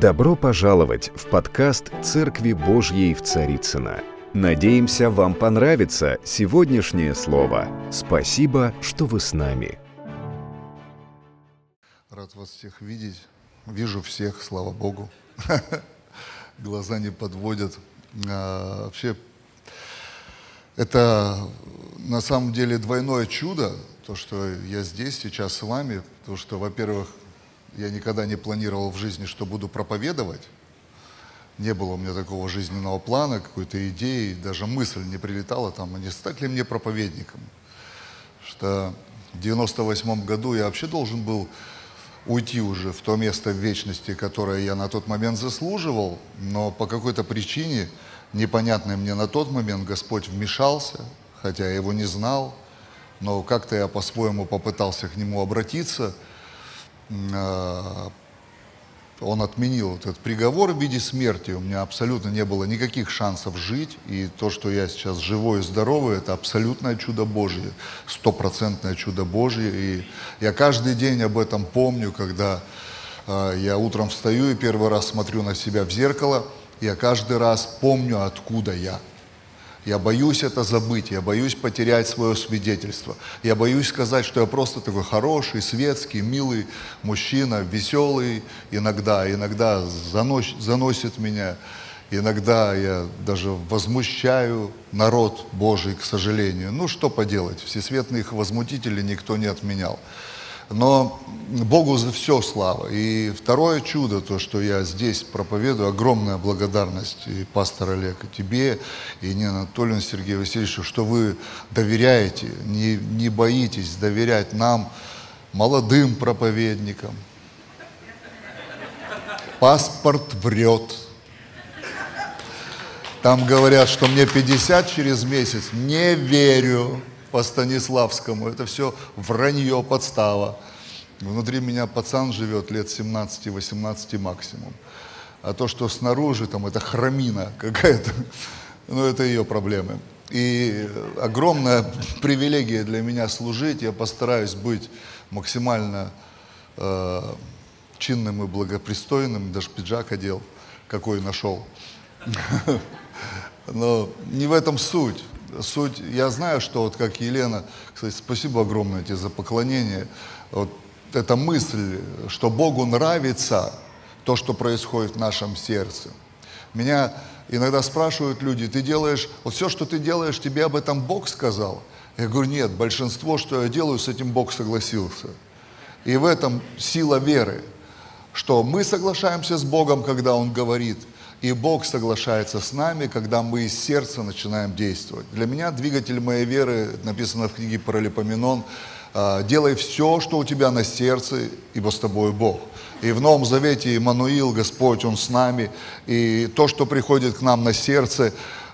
Добро пожаловать в подкаст «Церкви Божьей в Царицына. Надеемся, вам понравится сегодняшнее слово. Спасибо, что вы с нами. Рад вас всех видеть. Вижу всех, слава Богу. Глаза не подводят. А, вообще, это на самом деле двойное чудо, то, что я здесь сейчас с вами, потому что, во-первых, я никогда не планировал в жизни, что буду проповедовать. Не было у меня такого жизненного плана, какой-то идеи, даже мысль не прилетала там, а не стать ли мне проповедником. Что в 98 году я вообще должен был уйти уже в то место в вечности, которое я на тот момент заслуживал, но по какой-то причине, непонятной мне на тот момент, Господь вмешался, хотя я его не знал, но как-то я по-своему попытался к нему обратиться – он отменил этот приговор в виде смерти. У меня абсолютно не было никаких шансов жить. И то, что я сейчас живой и здоровый, это абсолютное чудо Божье, стопроцентное чудо Божье. И я каждый день об этом помню, когда э, я утром встаю и первый раз смотрю на себя в зеркало. Я каждый раз помню, откуда я. Я боюсь это забыть, я боюсь потерять свое свидетельство. Я боюсь сказать, что я просто такой хороший, светский, милый мужчина, веселый иногда, иногда занос, заносит меня, иногда я даже возмущаю народ Божий, к сожалению. Ну, что поделать, всесветных возмутителей никто не отменял. Но Богу за все слава. И второе чудо, то, что я здесь проповедую, огромная благодарность и пастор Олег, и тебе, и не Анатолию Сергею Васильевичу, что вы доверяете, не, не боитесь доверять нам, молодым проповедникам. Паспорт врет. Там говорят, что мне 50 через месяц. Не верю по Станиславскому. Это все вранье, подстава. Внутри меня пацан живет лет 17-18 максимум. А то, что снаружи, там, это хромина какая-то, ну, это ее проблемы. И огромная привилегия для меня служить. Я постараюсь быть максимально э, чинным и благопристойным. Даже пиджак одел, какой нашел. Но не в этом суть суть, я знаю, что вот как Елена, кстати, спасибо огромное тебе за поклонение, вот эта мысль, что Богу нравится то, что происходит в нашем сердце. Меня иногда спрашивают люди, ты делаешь, вот все, что ты делаешь, тебе об этом Бог сказал? Я говорю, нет, большинство, что я делаю, с этим Бог согласился. И в этом сила веры, что мы соглашаемся с Богом, когда Он говорит – и Бог соглашается с нами, когда мы из сердца начинаем действовать. Для меня двигатель моей веры, написано в книге Паралипоменон, «А, делай все, что у тебя на сердце, ибо с тобой Бог. И в Новом Завете Иммануил, Господь, Он с нами, и то, что приходит к нам на сердце,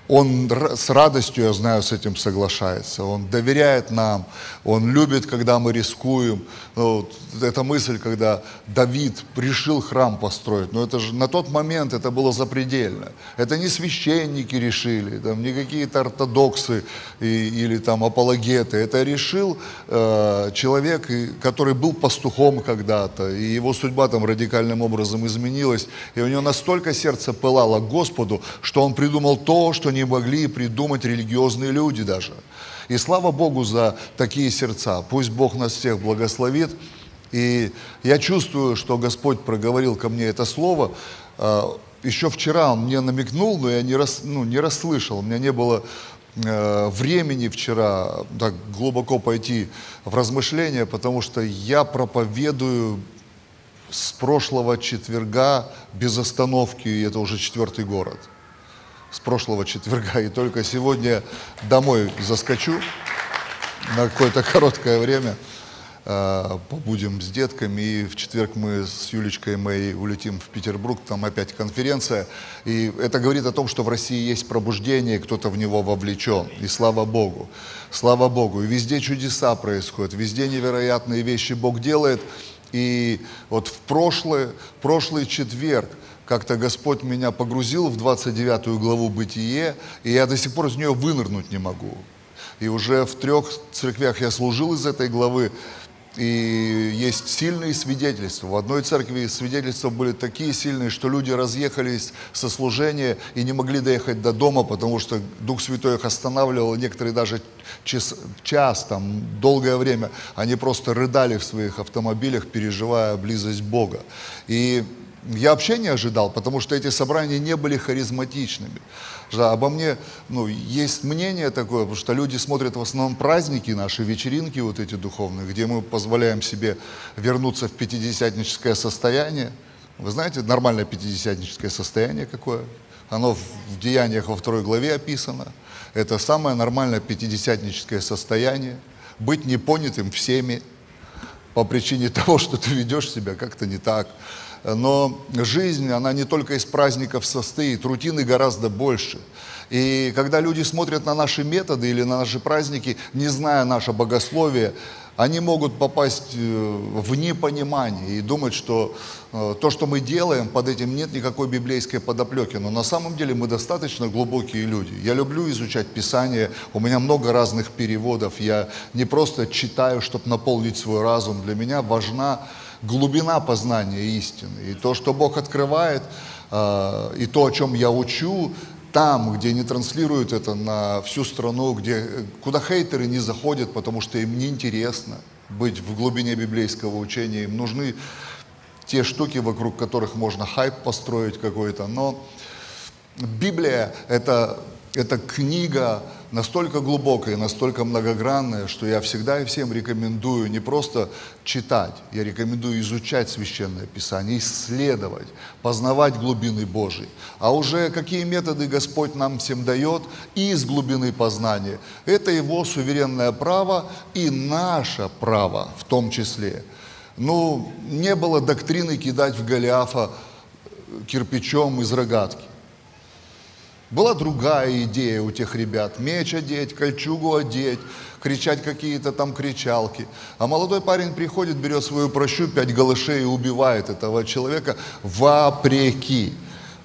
он с радостью, я знаю, с этим соглашается. Он доверяет нам, он любит, когда мы рискуем. Ну, вот, эта мысль, когда Давид решил храм построить, но это же на тот момент это было запредельно. Это не священники решили, там, не какие-то ортодоксы и, или там апологеты. Это решил э, человек, который был пастухом когда-то, и его судьба там радикальным образом изменилась. И у него настолько сердце пылало Господу, что он придумал то, что не могли придумать религиозные люди даже. И слава Богу за такие сердца. Пусть Бог нас всех благословит. И я чувствую, что Господь проговорил ко мне это слово. А, Еще вчера Он мне намекнул, но я не, рас, ну, не расслышал. У меня не было э, времени вчера так глубоко пойти в размышления, потому что я проповедую с прошлого четверга без остановки, и это уже четвертый город с прошлого четверга, и только сегодня домой заскочу на какое-то короткое время, а, побудем с детками, и в четверг мы с Юлечкой моей улетим в Петербург, там опять конференция, и это говорит о том, что в России есть пробуждение, кто-то в него вовлечен, и слава Богу, слава Богу, и везде чудеса происходят, везде невероятные вещи Бог делает, и вот в прошлый, прошлый четверг как-то Господь меня погрузил в 29 главу Бытие, и я до сих пор из нее вынырнуть не могу. И уже в трех церквях я служил из этой главы, и есть сильные свидетельства. В одной церкви свидетельства были такие сильные, что люди разъехались со служения и не могли доехать до дома, потому что Дух Святой их останавливал. Некоторые даже час, час там, долгое время, они просто рыдали в своих автомобилях, переживая близость Бога. И я вообще не ожидал, потому что эти собрания не были харизматичными. Да, обо мне ну, есть мнение такое, потому что люди смотрят в основном праздники наши, вечеринки вот эти духовные, где мы позволяем себе вернуться в пятидесятническое состояние. Вы знаете, нормальное пятидесятническое состояние какое? Оно в Деяниях во второй главе описано. Это самое нормальное пятидесятническое состояние. Быть непонятым всеми по причине того, что ты ведешь себя как-то не так но жизнь, она не только из праздников состоит, рутины гораздо больше. И когда люди смотрят на наши методы или на наши праздники, не зная наше богословие, они могут попасть э, в непонимание и думать, что э, то, что мы делаем, под этим нет никакой библейской подоплеки. Но на самом деле мы достаточно глубокие люди. Я люблю изучать Писание, у меня много разных переводов. Я не просто читаю, чтобы наполнить свой разум. Для меня важна глубина познания истины. И то, что Бог открывает, э, и то, о чем я учу, там, где не транслируют это на всю страну, где, куда хейтеры не заходят, потому что им неинтересно быть в глубине библейского учения, им нужны те штуки, вокруг которых можно хайп построить какой-то. Но Библия – это, это книга, настолько глубокое, настолько многогранное, что я всегда и всем рекомендую не просто читать, я рекомендую изучать Священное Писание, исследовать, познавать глубины Божьей. А уже какие методы Господь нам всем дает из глубины познания, это Его суверенное право и наше право в том числе. Ну, не было доктрины кидать в Голиафа кирпичом из рогатки. Была другая идея у тех ребят. Меч одеть, кольчугу одеть, кричать какие-то там кричалки. А молодой парень приходит, берет свою прощу, пять голышей и убивает этого человека вопреки.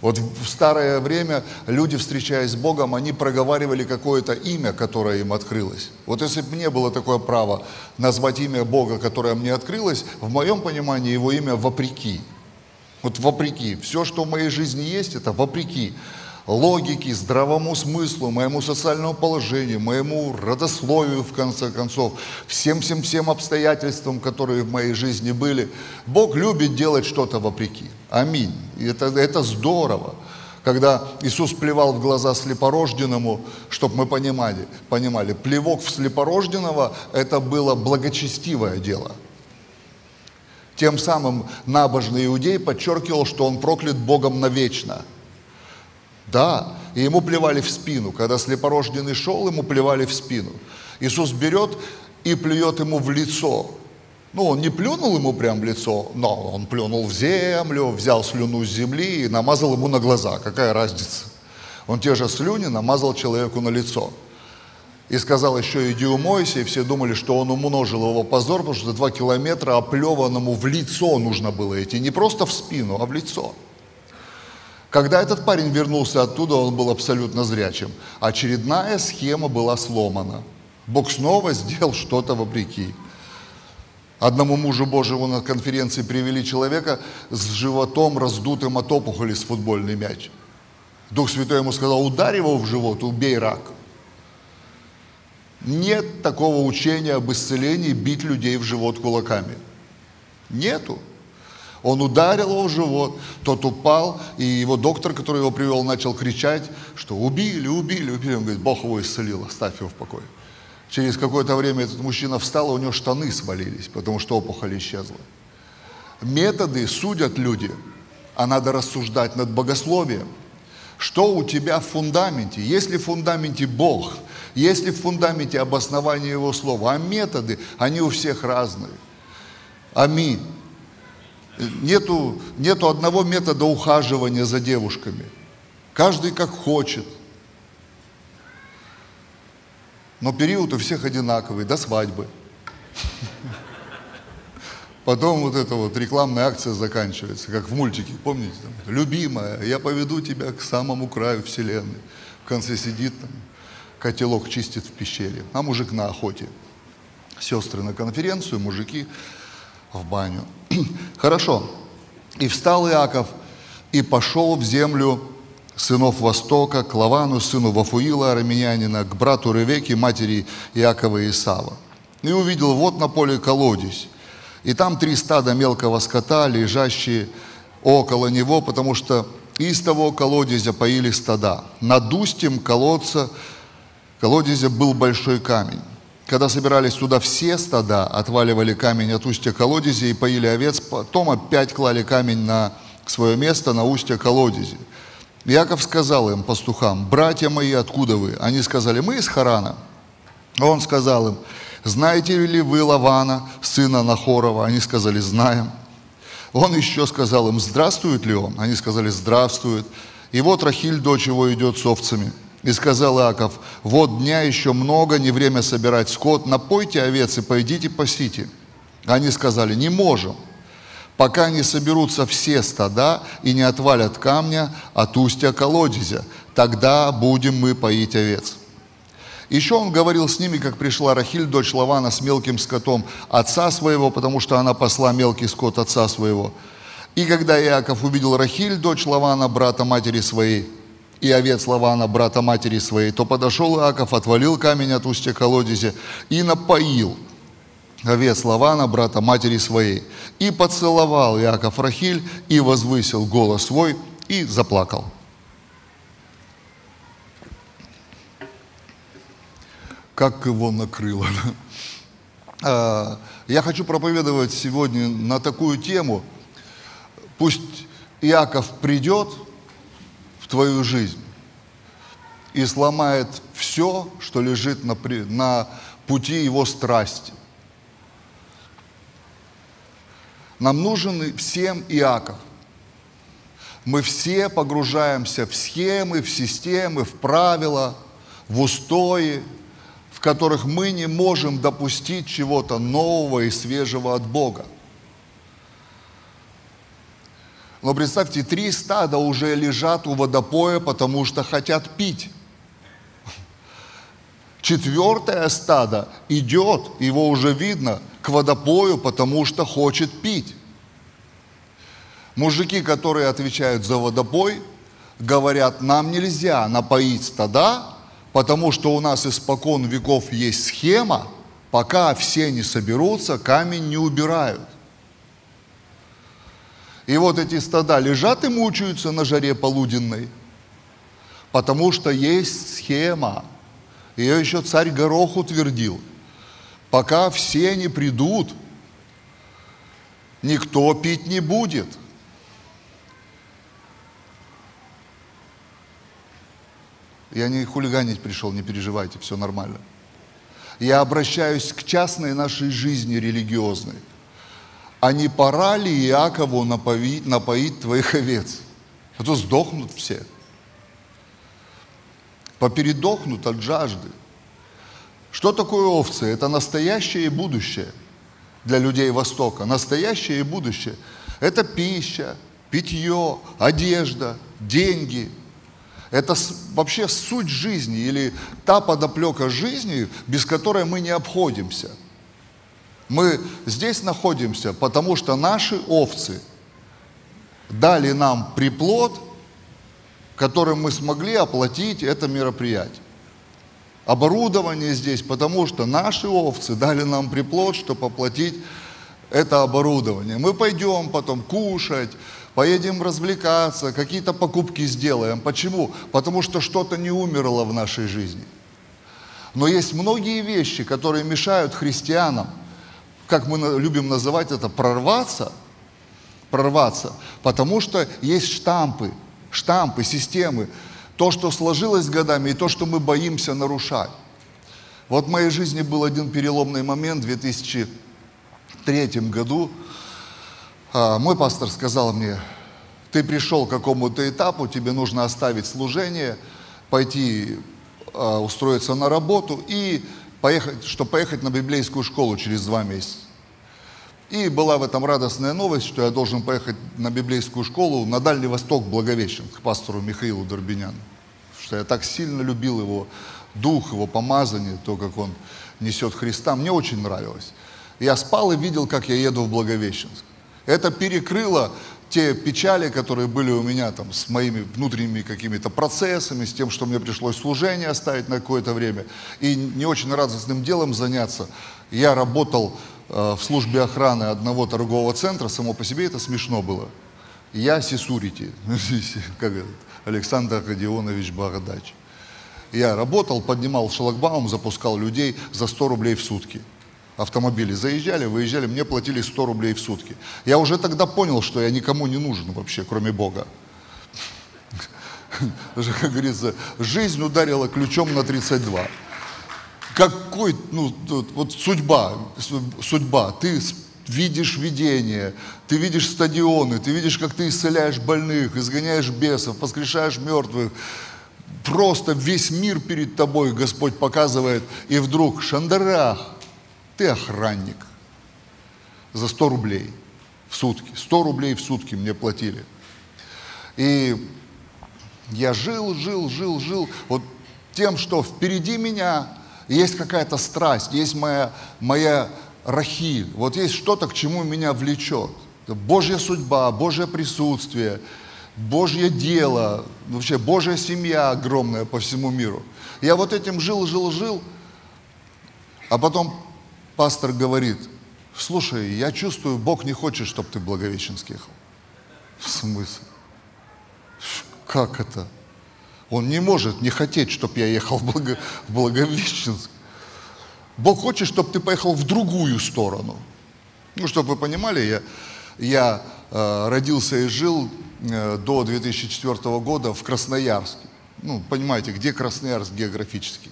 Вот в старое время люди, встречаясь с Богом, они проговаривали какое-то имя, которое им открылось. Вот если бы мне было такое право назвать имя Бога, которое мне открылось, в моем понимании его имя вопреки. Вот вопреки. Все, что в моей жизни есть, это вопреки логике, здравому смыслу, моему социальному положению, моему родословию, в конце концов, всем-всем-всем обстоятельствам, которые в моей жизни были. Бог любит делать что-то вопреки. Аминь. И это, это здорово. Когда Иисус плевал в глаза слепорожденному, чтобы мы понимали, понимали, плевок в слепорожденного – это было благочестивое дело – тем самым набожный иудей подчеркивал, что он проклят Богом навечно – да, и ему плевали в спину. Когда слепорожденный шел, ему плевали в спину. Иисус берет и плюет ему в лицо. Ну, он не плюнул ему прямо в лицо, но он плюнул в землю, взял слюну с земли и намазал ему на глаза. Какая разница? Он те же слюни намазал человеку на лицо. И сказал еще, иди умойся, и все думали, что он умножил его позор, потому что два километра оплеванному в лицо нужно было идти. Не просто в спину, а в лицо. Когда этот парень вернулся оттуда, он был абсолютно зрячим. Очередная схема была сломана. Бог снова сделал что-то вопреки. Одному мужу Божьему на конференции привели человека с животом раздутым от опухоли с футбольный мяч. Дух Святой ему сказал, ударь его в живот, убей рак. Нет такого учения об исцелении бить людей в живот кулаками. Нету. Он ударил его в живот, тот упал, и его доктор, который его привел, начал кричать, что убили, убили, убили. Он говорит, Бог его исцелил, оставь его в покое. Через какое-то время этот мужчина встал, и у него штаны свалились, потому что опухоль исчезла. Методы судят люди, а надо рассуждать над богословием. Что у тебя в фундаменте? Есть ли в фундаменте Бог? Есть ли в фундаменте обоснование Его Слова? А методы, они у всех разные. Аминь. Нету, нету одного метода ухаживания за девушками. Каждый как хочет. Но период у всех одинаковый, до свадьбы. Потом вот эта вот рекламная акция заканчивается, как в мультике, помните? Там, Любимая, я поведу тебя к самому краю вселенной. В конце сидит там, котелок чистит в пещере, а мужик на охоте. сестры на конференцию, мужики в баню. Хорошо. И встал Иаков и пошел в землю сынов Востока, к Лавану, сыну Вафуила, араминянина, к брату Ревеке, матери Иакова и Исава. И увидел вот на поле колодец, и там три стада мелкого скота, лежащие около него, потому что из того колодезя поили стада. Над устьем колодца, колодезя был большой камень. Когда собирались туда все стада, отваливали камень от устья колодези и поили овец, потом опять клали камень на свое место, на устье колодези. Яков сказал им, пастухам, «Братья мои, откуда вы?» Они сказали, «Мы из Харана». Он сказал им, «Знаете ли вы Лавана, сына Нахорова?» Они сказали, «Знаем». Он еще сказал им, «Здравствует ли он?» Они сказали, «Здравствует». И вот Рахиль, дочь его, идет с овцами. И сказал Иаков, вот дня еще много, не время собирать скот, напойте овец и пойдите пасите. Они сказали, не можем, пока не соберутся все стада и не отвалят камня от устья колодезя, тогда будем мы поить овец. Еще он говорил с ними, как пришла Рахиль, дочь Лавана, с мелким скотом отца своего, потому что она посла мелкий скот отца своего. И когда Иаков увидел Рахиль, дочь Лавана, брата матери своей, и овец Лавана, брата матери своей, то подошел Иаков, отвалил камень от устья колодезя и напоил овец Лавана, брата матери своей. И поцеловал Иаков Рахиль, и возвысил голос свой, и заплакал. Как его накрыло. А, я хочу проповедовать сегодня на такую тему. Пусть Иаков придет – твою жизнь и сломает все, что лежит на, на пути его страсти. Нам нужен всем Иаков. Мы все погружаемся в схемы, в системы, в правила, в устои, в которых мы не можем допустить чего-то нового и свежего от Бога. Но представьте, три стада уже лежат у водопоя, потому что хотят пить. Четвертое стадо идет, его уже видно, к водопою, потому что хочет пить. Мужики, которые отвечают за водопой, говорят, нам нельзя напоить стада, потому что у нас испокон веков есть схема, пока все не соберутся, камень не убирают. И вот эти стада лежат и мучаются на жаре полуденной, потому что есть схема. Ее еще царь Горох утвердил. Пока все не придут, никто пить не будет. Я не хулиганить пришел, не переживайте, все нормально. Я обращаюсь к частной нашей жизни религиозной – а не пора ли Иакову напоить, напоить твоих овец? А то сдохнут все. Попередохнут от жажды. Что такое овцы? Это настоящее и будущее для людей Востока. Настоящее и будущее. Это пища, питье, одежда, деньги. Это вообще суть жизни или та подоплека жизни, без которой мы не обходимся – мы здесь находимся, потому что наши овцы дали нам приплод, которым мы смогли оплатить это мероприятие. Оборудование здесь, потому что наши овцы дали нам приплод, чтобы оплатить это оборудование. Мы пойдем потом кушать, поедем развлекаться, какие-то покупки сделаем. Почему? Потому что что-то не умерло в нашей жизни. Но есть многие вещи, которые мешают христианам – как мы любим называть это, прорваться, прорваться, потому что есть штампы, штампы, системы, то, что сложилось годами, и то, что мы боимся нарушать. Вот в моей жизни был один переломный момент в 2003 году. А, мой пастор сказал мне, ты пришел к какому-то этапу, тебе нужно оставить служение, пойти а, устроиться на работу и поехать, чтобы поехать на библейскую школу через два месяца. И была в этом радостная новость, что я должен поехать на библейскую школу на Дальний Восток, Благовещен, к пастору Михаилу Дорбиняну. Что я так сильно любил его дух, его помазание, то, как он несет Христа, мне очень нравилось. Я спал и видел, как я еду в Благовещенск. Это перекрыло те печали, которые были у меня там с моими внутренними какими-то процессами, с тем, что мне пришлось служение оставить на какое-то время, и не очень радостным делом заняться. Я работал э, в службе охраны одного торгового центра, само по себе это смешно было. Я Сисурити, как Александр Родионович Бородач. Я работал, поднимал шлагбаум, запускал людей за 100 рублей в сутки автомобили заезжали, выезжали, мне платили 100 рублей в сутки. Я уже тогда понял, что я никому не нужен вообще, кроме Бога. Как говорится, жизнь ударила ключом на 32. Какой, ну, вот судьба, судьба, ты видишь видение, ты видишь стадионы, ты видишь, как ты исцеляешь больных, изгоняешь бесов, воскрешаешь мертвых, просто весь мир перед тобой Господь показывает, и вдруг шандарах, ты охранник за 100 рублей в сутки. 100 рублей в сутки мне платили. И я жил, жил, жил, жил вот тем, что впереди меня есть какая-то страсть, есть моя, моя рахиль, вот есть что-то, к чему меня влечет. Божья судьба, Божье присутствие, Божье дело, вообще Божья семья огромная по всему миру. Я вот этим жил, жил, жил, а потом пастор говорит, слушай, я чувствую, Бог не хочет, чтобы ты в Благовещенск ехал. В смысле? Как это? Он не может не хотеть, чтобы я ехал в, Благо... в Благовещенск. Бог хочет, чтобы ты поехал в другую сторону. Ну, чтобы вы понимали, я, я э, родился и жил э, до 2004 года в Красноярске. Ну, понимаете, где Красноярск географически?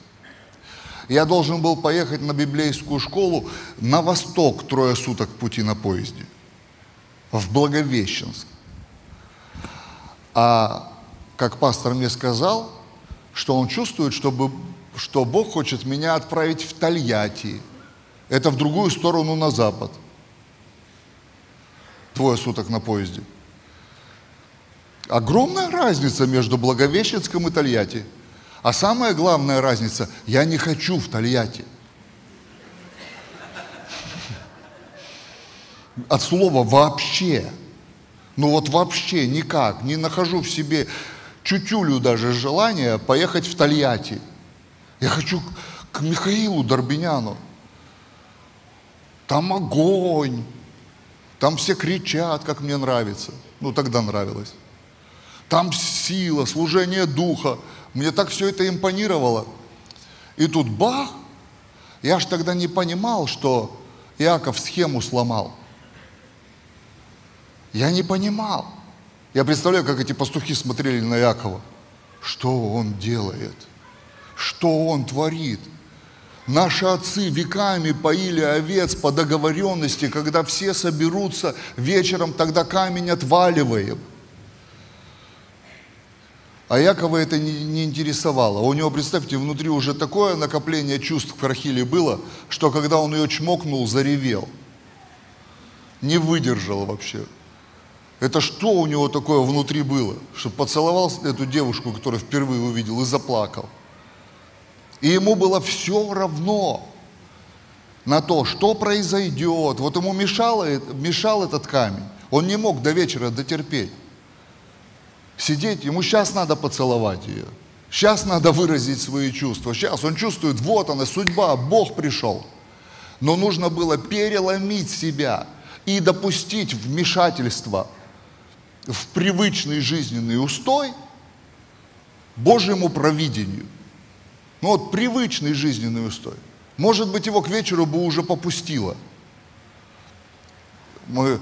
Я должен был поехать на библейскую школу на восток трое суток пути на поезде, в Благовещенск. А как пастор мне сказал, что он чувствует, чтобы, что Бог хочет меня отправить в Тольятти. Это в другую сторону на запад. Двое суток на поезде. Огромная разница между Благовещенском и Тольятти. А самая главная разница, я не хочу в Тольятти. От слова вообще. Ну вот вообще никак. Не нахожу в себе чутюлю даже желания поехать в Тольятти. Я хочу к Михаилу Дорбиняну. Там огонь. Там все кричат, как мне нравится. Ну, тогда нравилось. Там сила, служение духа. Мне так все это импонировало. И тут бах, я ж тогда не понимал, что Иаков схему сломал. Я не понимал. Я представляю, как эти пастухи смотрели на Иакова. Что он делает? Что он творит? Наши отцы веками поили овец по договоренности, когда все соберутся вечером, тогда камень отваливаем – а Якова это не, не интересовало. У него, представьте, внутри уже такое накопление чувств к Рахиле было, что когда он ее чмокнул, заревел. Не выдержал вообще. Это что у него такое внутри было? Что поцеловал эту девушку, которую впервые увидел, и заплакал. И ему было все равно на то, что произойдет. Вот ему мешало, мешал этот камень. Он не мог до вечера дотерпеть сидеть, ему сейчас надо поцеловать ее. Сейчас надо выразить свои чувства. Сейчас он чувствует, вот она, судьба, Бог пришел. Но нужно было переломить себя и допустить вмешательство в привычный жизненный устой Божьему провидению. Ну вот привычный жизненный устой. Может быть, его к вечеру бы уже попустило. Мы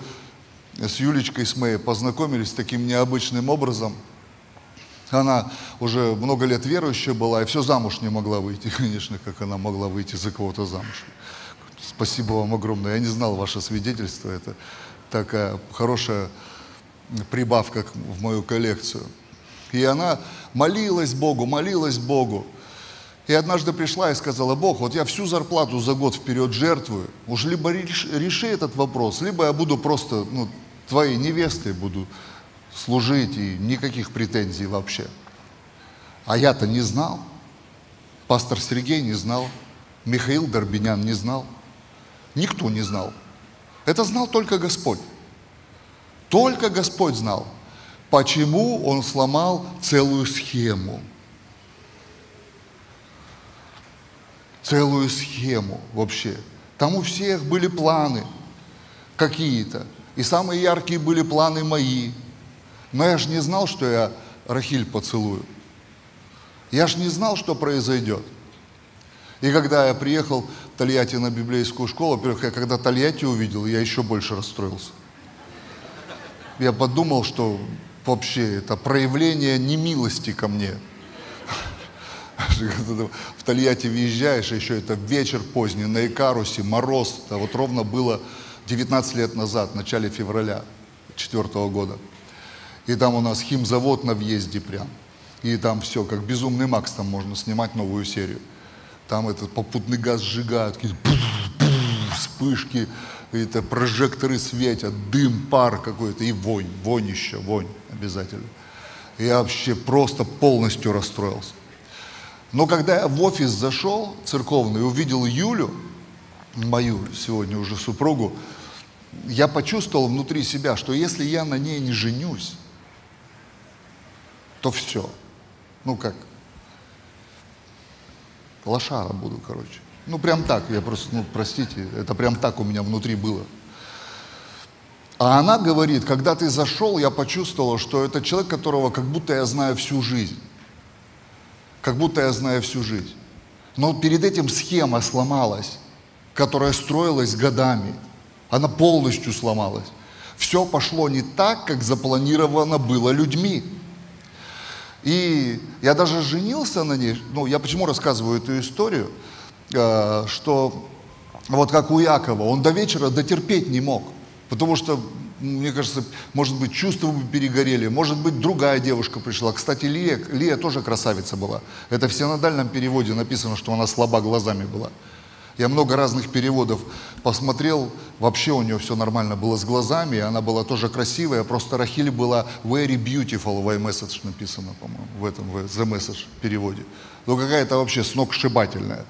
с Юлечкой с Мэей познакомились таким необычным образом. Она уже много лет верующая была и все замуж не могла выйти, конечно, как она могла выйти за кого-то замуж. Спасибо вам огромное. Я не знал ваше свидетельство. Это такая хорошая прибавка в мою коллекцию. И она молилась Богу, молилась Богу. И однажды пришла и сказала, Бог, вот я всю зарплату за год вперед жертвую, уж либо реши этот вопрос, либо я буду просто ну, твоей невестой буду служить и никаких претензий вообще. А я-то не знал. Пастор Сергей не знал, Михаил Дорбинян не знал, никто не знал. Это знал только Господь. Только Господь знал, почему Он сломал целую схему. Целую схему вообще. Там у всех были планы какие-то. И самые яркие были планы мои. Но я же не знал, что я Рахиль поцелую. Я же не знал, что произойдет. И когда я приехал в Тольятти на библейскую школу, во-первых, я когда Тольятти увидел, я еще больше расстроился. Я подумал, что вообще это проявление немилости ко мне. В Тольятти въезжаешь, а еще это вечер поздний, на Икарусе, мороз. Это вот ровно было 19 лет назад, в начале февраля 2004 года. И там у нас химзавод на въезде прям. И там все, как «Безумный Макс», там можно снимать новую серию. Там этот попутный газ сжигают, какие вспышки, это прожекторы светят, дым, пар какой-то и вонь, вонище, вонь обязательно. Я вообще просто полностью расстроился. Но когда я в офис зашел церковный увидел Юлю, мою сегодня уже супругу, я почувствовал внутри себя, что если я на ней не женюсь, то все. Ну как, лошара буду, короче. Ну прям так, я просто, ну простите, это прям так у меня внутри было. А она говорит, когда ты зашел, я почувствовала, что это человек, которого как будто я знаю всю жизнь. Как будто я знаю всю жизнь. Но перед этим схема сломалась, которая строилась годами. Она полностью сломалась. Все пошло не так, как запланировано было людьми. И я даже женился на ней. Ну, я почему рассказываю эту историю? Э, что вот как у Якова, он до вечера дотерпеть не мог. Потому что, мне кажется, может быть, чувства бы перегорели, может быть, другая девушка пришла. Кстати, Лия, Лия тоже красавица была. Это в синодальном переводе написано, что она слаба глазами была. Я много разных переводов посмотрел, вообще у нее все нормально было с глазами, она была тоже красивая, просто Рахиль была very beautiful в iMessage написано, по-моему, в этом, в The Message переводе. Ну какая-то вообще сногсшибательная.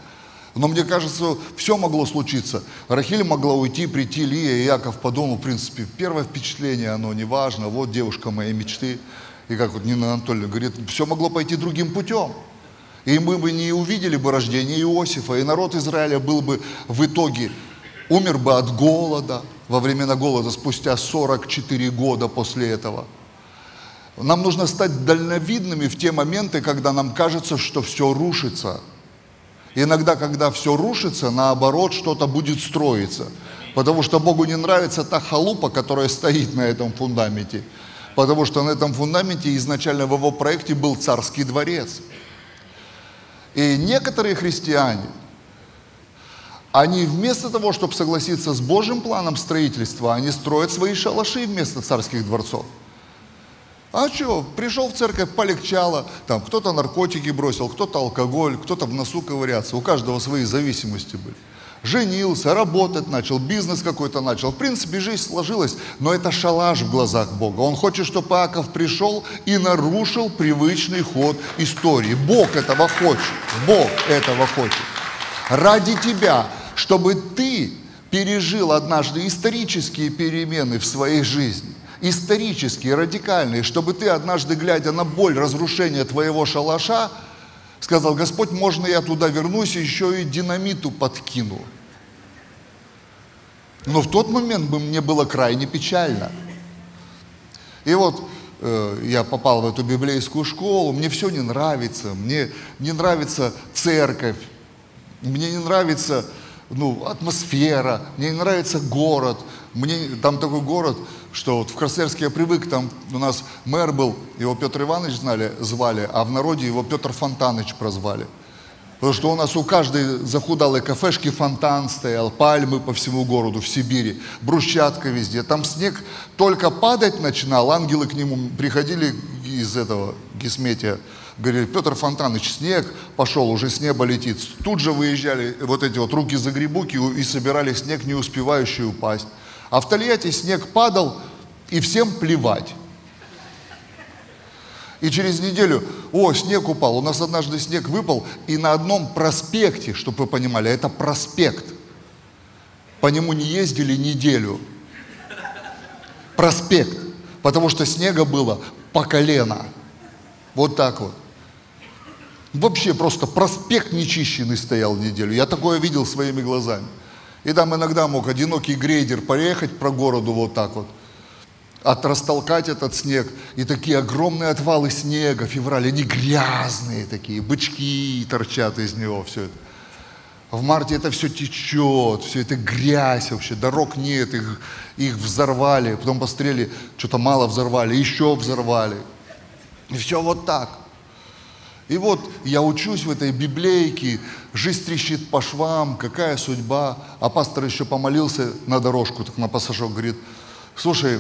Но мне кажется, все могло случиться. Рахиль могла уйти, прийти, Лия и Яков подумал, в принципе, первое впечатление, оно не важно, вот девушка моей мечты. И как вот Нина Анатольевна говорит, все могло пойти другим путем. И мы бы не увидели бы рождение Иосифа, и народ Израиля был бы в итоге, умер бы от голода, во времена голода, спустя 44 года после этого. Нам нужно стать дальновидными в те моменты, когда нам кажется, что все рушится. Иногда, когда все рушится, наоборот, что-то будет строиться. Потому что Богу не нравится та халупа, которая стоит на этом фундаменте. Потому что на этом фундаменте изначально в его проекте был царский дворец – и некоторые христиане, они вместо того, чтобы согласиться с Божьим планом строительства, они строят свои шалаши вместо царских дворцов. А что, пришел в церковь, полегчало, там кто-то наркотики бросил, кто-то алкоголь, кто-то в носу ковыряться, у каждого свои зависимости были женился, работать начал, бизнес какой-то начал. В принципе, жизнь сложилась, но это шалаш в глазах Бога. Он хочет, чтобы Иаков пришел и нарушил привычный ход истории. Бог этого хочет. Бог этого хочет. Ради тебя, чтобы ты пережил однажды исторические перемены в своей жизни исторические, радикальные, чтобы ты однажды, глядя на боль разрушения твоего шалаша, сказал, Господь, можно я туда вернусь и еще и динамиту подкину. Но в тот момент бы мне было крайне печально. И вот э, я попал в эту библейскую школу, мне все не нравится, мне не нравится церковь, мне не нравится ну, атмосфера, мне не нравится город. Мне, там такой город, что вот в Красноярске я привык, там у нас мэр был, его Петр Иванович знали, звали, а в народе его Петр Фонтаныч прозвали. Потому что у нас у каждой захудалой кафешки фонтан стоял, пальмы по всему городу, в Сибири, брусчатка везде. Там снег только падать начинал, ангелы к нему приходили из этого Гисметия, говорили, Петр Фонтанович, снег пошел, уже с неба летит. Тут же выезжали вот эти вот руки-загребуки и собирали снег, не успевающий упасть. А в Тольятти снег падал, и всем плевать. И через неделю, о, снег упал. У нас однажды снег выпал, и на одном проспекте, чтобы вы понимали, это проспект. По нему не ездили неделю. Проспект. Потому что снега было по колено. Вот так вот. Вообще просто проспект нечищенный стоял неделю. Я такое видел своими глазами. И там иногда мог одинокий грейдер проехать по городу вот так вот, отрастолкать этот снег. И такие огромные отвалы снега, февраль, они грязные такие, бычки торчат из него, все это. В марте это все течет, все это грязь вообще, дорог нет, их, их взорвали, потом посмотрели, что-то мало взорвали, еще взорвали. И все вот так. И вот я учусь в этой библейке, жизнь трещит по швам, какая судьба. А пастор еще помолился на дорожку, так на пассажок, говорит, слушай,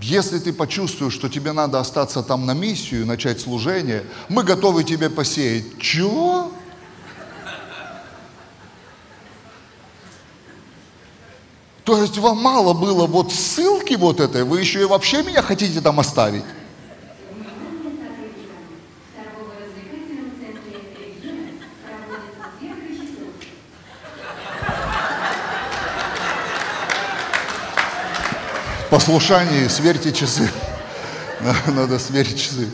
если ты почувствуешь, что тебе надо остаться там на миссию начать служение, мы готовы тебе посеять. Чего? То есть вам мало было вот ссылки вот этой, вы еще и вообще меня хотите там оставить? Послушании сверьте часы. Надо сверить часы.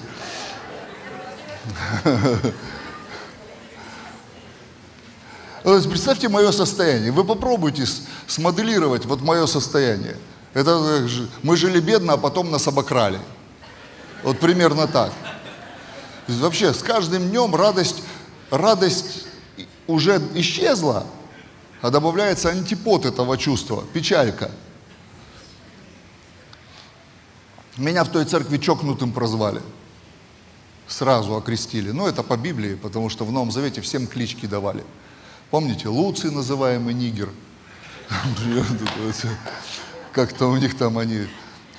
Представьте мое состояние. Вы попробуйте смоделировать вот мое состояние. Это, мы жили бедно, а потом нас обокрали. Вот примерно так. Вообще, с каждым днем радость, радость уже исчезла, а добавляется антипод этого чувства, печалька – Меня в той церкви чокнутым прозвали. Сразу окрестили. Ну, это по Библии, потому что в Новом Завете всем клички давали. Помните, Луций, называемый нигер. Как-то у них там они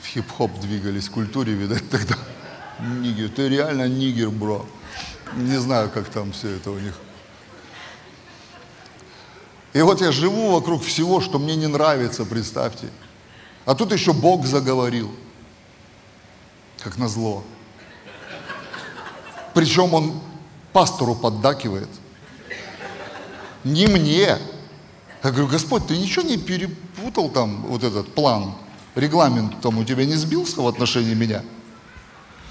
в хип-хоп двигались, в культуре, видать, тогда. Нигер, ты реально нигер, бро. Не знаю, как там все это у них. И вот я живу вокруг всего, что мне не нравится, представьте. А тут еще Бог заговорил как назло. Причем он пастору поддакивает. Не мне. Я говорю, Господь, ты ничего не перепутал там, вот этот план, регламент там у тебя не сбился в отношении меня?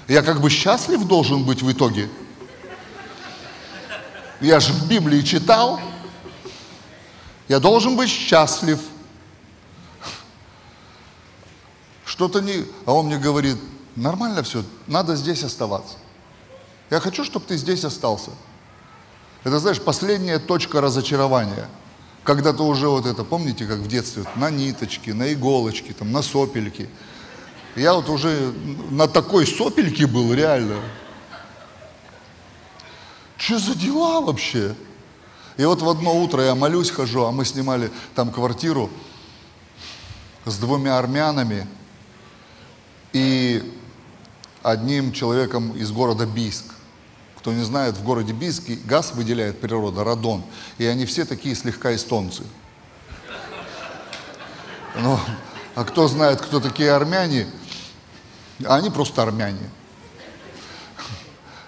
Я как бы счастлив должен быть в итоге. Я же в Библии читал. Я должен быть счастлив. Что-то не... А он мне говорит, Нормально все, надо здесь оставаться. Я хочу, чтобы ты здесь остался. Это, знаешь, последняя точка разочарования. Когда ты уже вот это, помните, как в детстве, на ниточке, на иголочке, там, на сопельке. Я вот уже на такой сопельке был, реально. Что за дела вообще? И вот в одно утро я молюсь, хожу, а мы снимали там квартиру с двумя армянами. И одним человеком из города Бийск. Кто не знает, в городе Бийске газ выделяет природа, радон. И они все такие слегка эстонцы. Но, а кто знает, кто такие армяне, они просто армяне.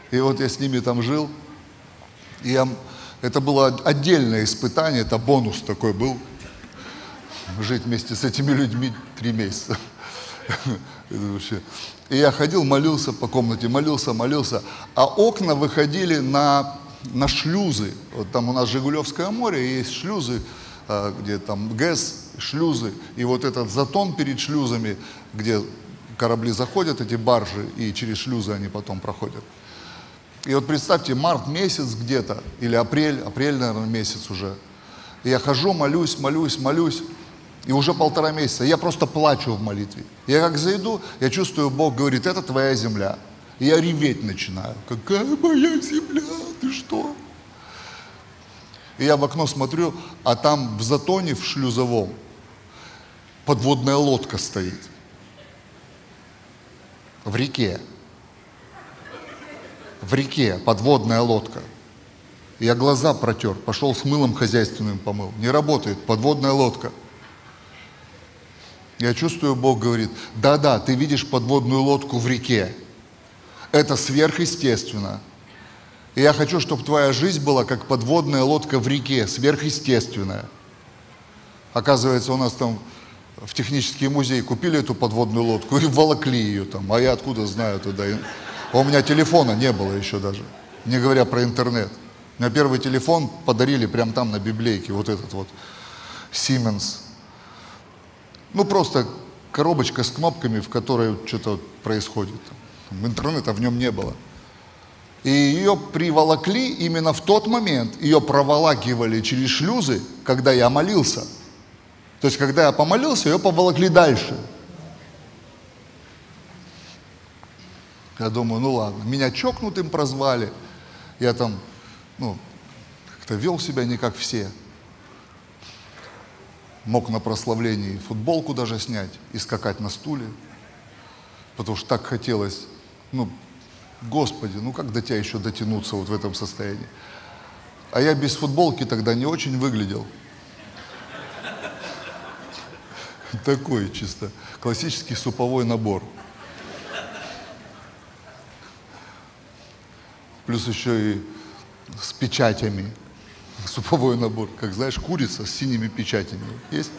И вот я с ними там жил. И я, это было отдельное испытание, это бонус такой был. Жить вместе с этими людьми три месяца. Это вообще и я ходил, молился по комнате, молился, молился. А окна выходили на, на шлюзы. Вот там у нас Жигулевское море, есть шлюзы, а, где там ГЭС, шлюзы. И вот этот затон перед шлюзами, где корабли заходят, эти баржи, и через шлюзы они потом проходят. И вот представьте, март месяц где-то, или апрель, апрель, наверное, месяц уже. И я хожу, молюсь, молюсь, молюсь. И уже полтора месяца я просто плачу в молитве. Я как зайду, я чувствую, Бог говорит, это твоя земля. И я реветь начинаю. Какая моя земля? Ты что? И я в окно смотрю, а там в затоне, в шлюзовом, подводная лодка стоит. В реке. В реке подводная лодка. Я глаза протер, пошел с мылом хозяйственным помыл. Не работает, подводная лодка – я чувствую, Бог говорит, да-да, ты видишь подводную лодку в реке. Это сверхъестественно. И я хочу, чтобы твоя жизнь была как подводная лодка в реке, сверхъестественная. Оказывается, у нас там в технический музей купили эту подводную лодку и волокли ее там. А я откуда знаю туда? У меня телефона не было еще даже, не говоря про интернет. У меня первый телефон подарили прямо там на библейке, вот этот вот Siemens. Ну, просто коробочка с кнопками, в которой что-то происходит. Интернета в нем не было. И ее приволокли именно в тот момент, ее проволакивали через шлюзы, когда я молился. То есть, когда я помолился, ее поволокли дальше. Я думаю, ну ладно, меня чокнутым прозвали, я там, ну, как-то вел себя не как все. Мог на прославлении футболку даже снять и скакать на стуле, потому что так хотелось, ну, Господи, ну как до тебя еще дотянуться вот в этом состоянии? А я без футболки тогда не очень выглядел. Такой чисто классический суповой набор. Плюс еще и с печатями. Суповой набор. Как знаешь, курица с синими печатями. Есть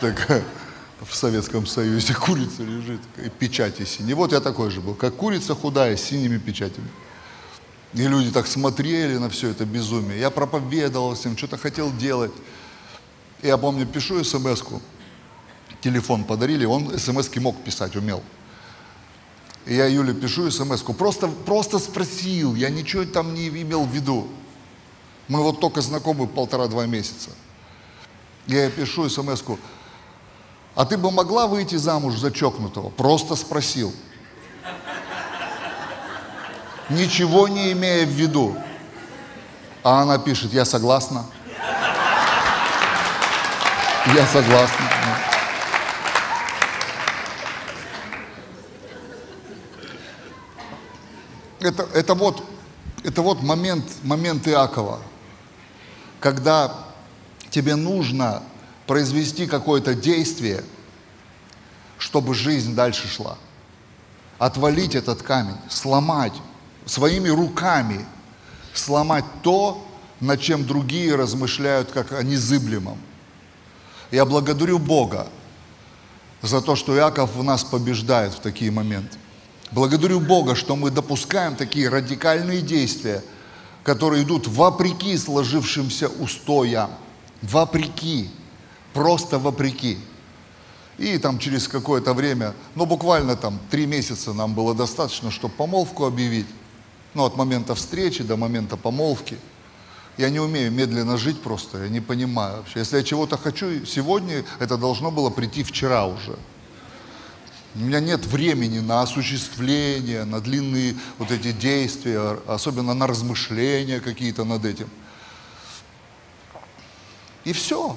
такая в Советском Союзе курица лежит, и печати синие. Вот я такой же был, как курица худая с синими печатями. И люди так смотрели на все это безумие. Я проповедовал всем, что-то хотел делать. И я помню, пишу смс -ку. телефон подарили, он смс мог писать, умел. И я Юле пишу смс -ку. просто, просто спросил, я ничего там не имел в виду. Мы вот только знакомы полтора-два месяца. Я ей пишу смс -ку. А ты бы могла выйти замуж за чокнутого? Просто спросил. Ничего не имея в виду. А она пишет, я согласна. Я согласна. Это, это, вот, это вот момент, момент Иакова, когда тебе нужно произвести какое-то действие, чтобы жизнь дальше шла. Отвалить этот камень, сломать своими руками, сломать то, над чем другие размышляют как о незыблемом. Я благодарю Бога за то, что Иаков в нас побеждает в такие моменты. Благодарю Бога, что мы допускаем такие радикальные действия, которые идут вопреки сложившимся устоям, вопреки просто вопреки. И там через какое-то время, ну буквально там три месяца нам было достаточно, чтобы помолвку объявить. Ну от момента встречи до момента помолвки. Я не умею медленно жить просто, я не понимаю вообще. Если я чего-то хочу сегодня, это должно было прийти вчера уже. У меня нет времени на осуществление, на длинные вот эти действия, особенно на размышления какие-то над этим. И все.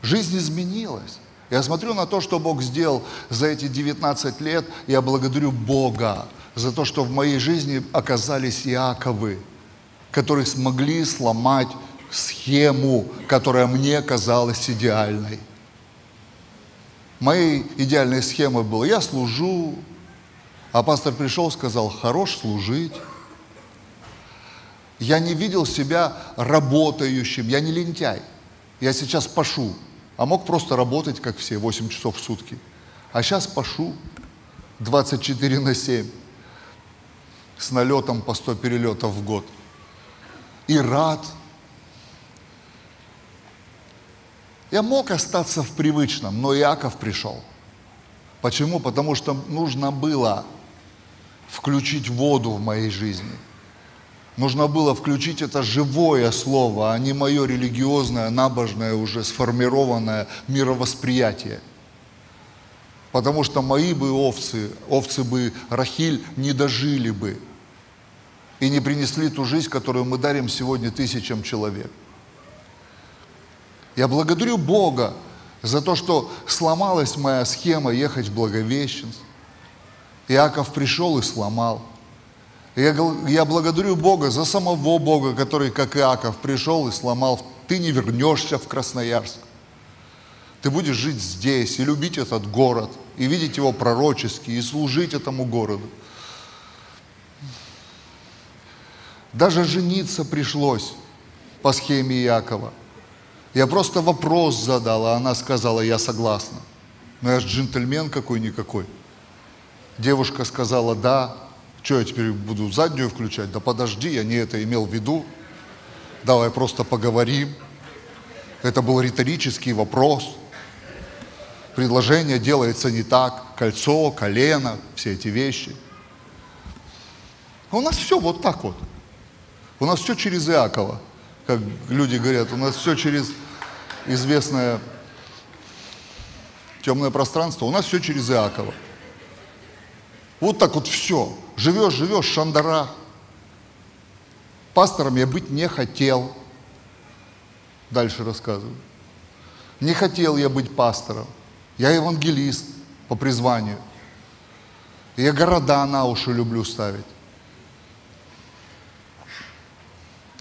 Жизнь изменилась. Я смотрю на то, что Бог сделал за эти 19 лет, я благодарю Бога за то, что в моей жизни оказались Иаковы, которые смогли сломать схему, которая мне казалась идеальной. Моей идеальной схемой была, я служу, а пастор пришел, сказал, хорош служить. Я не видел себя работающим, я не лентяй. Я сейчас пашу, а мог просто работать, как все, 8 часов в сутки. А сейчас пашу 24 на 7 с налетом по 100 перелетов в год. И рад. Я мог остаться в привычном, но Иаков пришел. Почему? Потому что нужно было включить воду в моей жизни – Нужно было включить это живое слово, а не мое религиозное, набожное, уже сформированное мировосприятие. Потому что мои бы овцы, овцы бы Рахиль не дожили бы и не принесли ту жизнь, которую мы дарим сегодня тысячам человек. Я благодарю Бога за то, что сломалась моя схема ехать в Благовещенск. Иаков пришел и сломал – я, я благодарю Бога за самого Бога, который, как Иаков, пришел и сломал. Ты не вернешься в Красноярск. Ты будешь жить здесь и любить этот город, и видеть его пророчески, и служить этому городу. Даже жениться пришлось по схеме Якова. Я просто вопрос задал, а она сказала, я согласна. Но я же джентльмен какой-никакой. Девушка сказала, да. Что я теперь буду заднюю включать? Да подожди, я не это имел в виду. Давай просто поговорим. Это был риторический вопрос. Предложение делается не так. Кольцо, колено, все эти вещи. У нас все вот так вот. У нас все через Иакова. Как люди говорят, у нас все через известное темное пространство. У нас все через Иакова. Вот так вот все. Живешь, живешь, шандара. Пастором я быть не хотел. Дальше рассказываю. Не хотел я быть пастором. Я евангелист по призванию. Я города на уши люблю ставить.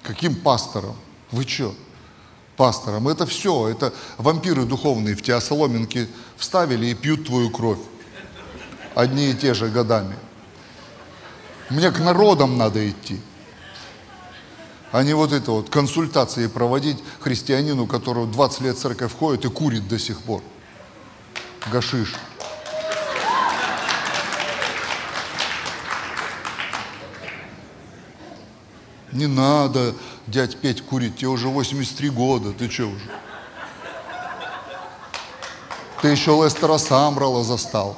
Каким пастором? Вы что? Пастором. Это все, это вампиры духовные в тебя соломинки вставили и пьют твою кровь. Одни и те же годами. Мне к народам надо идти. А не вот это вот консультации проводить христианину, который 20 лет церковь входит и курит до сих пор. Гашиш. Не надо, дядь Петь, курить, тебе уже 83 года, ты что уже? Ты еще Лестера Самрала застал.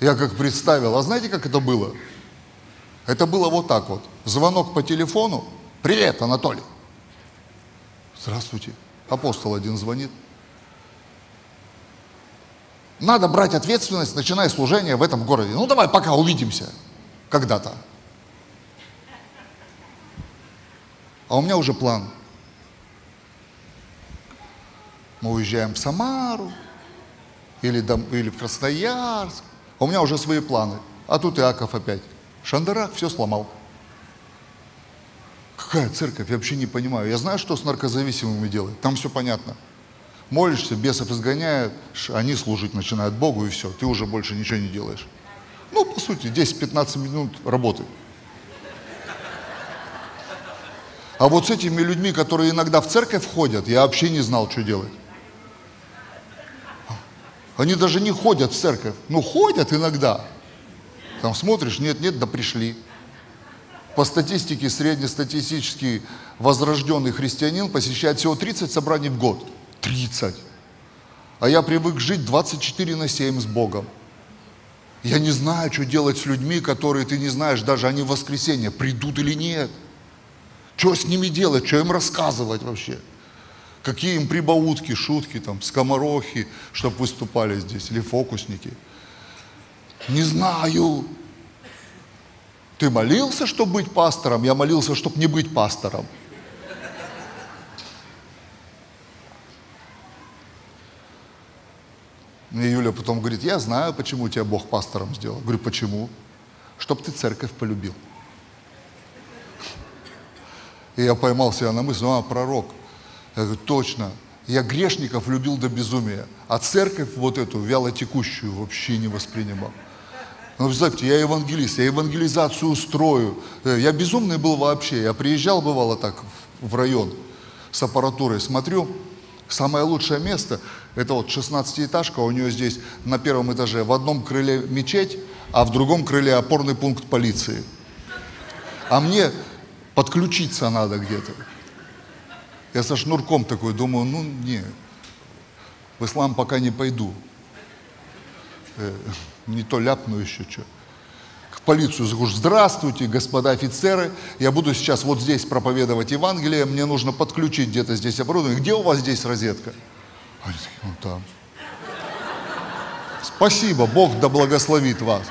Я как представил, а знаете, как это было? Это было вот так вот. Звонок по телефону. Привет, Анатолий. Здравствуйте. Апостол один звонит. Надо брать ответственность, начиная служение в этом городе. Ну давай, пока увидимся когда-то. А у меня уже план. Мы уезжаем в Самару или, дом, или в Красноярск. А у меня уже свои планы. А тут Иаков опять. Шандарах все сломал. Какая церковь? Я вообще не понимаю. Я знаю, что с наркозависимыми делать. Там все понятно. Молишься, бесов изгоняют, они служить начинают Богу и все. Ты уже больше ничего не делаешь. Ну, по сути, 10-15 минут работы. А вот с этими людьми, которые иногда в церковь входят, я вообще не знал, что делать. Они даже не ходят в церковь. Ну, ходят иногда. Там смотришь, нет, нет, да пришли. По статистике, среднестатистический возрожденный христианин посещает всего 30 собраний в год. 30. А я привык жить 24 на 7 с Богом. Я не знаю, что делать с людьми, которые ты не знаешь, даже они в воскресенье, придут или нет. Что с ними делать, что им рассказывать вообще? Какие им прибаутки, шутки, там, скоморохи, чтобы выступали здесь, или фокусники. Не знаю. Ты молился, чтобы быть пастором? Я молился, чтобы не быть пастором. И Юля потом говорит, я знаю, почему тебя Бог пастором сделал. Говорю, почему? Чтоб ты церковь полюбил. И я поймал себя на мысли, а, пророк. Я говорю, точно, я грешников любил до безумия, а церковь вот эту вялотекущую вообще не воспринимал. Ну, представьте, я евангелист, я евангелизацию устрою. Э, я безумный был вообще. Я приезжал, бывало так, в район с аппаратурой, смотрю, самое лучшее место, это вот 16-этажка, у нее здесь на первом этаже в одном крыле мечеть, а в другом крыле опорный пункт полиции. А мне подключиться надо где-то. Я со шнурком такой думаю, ну не, в ислам пока не пойду. Э, не то ляпну еще что. К полицию захожу, здравствуйте, господа офицеры, я буду сейчас вот здесь проповедовать Евангелие, мне нужно подключить где-то здесь оборудование. Где у вас здесь розетка? Они такие, вон там. Спасибо, Бог да благословит вас.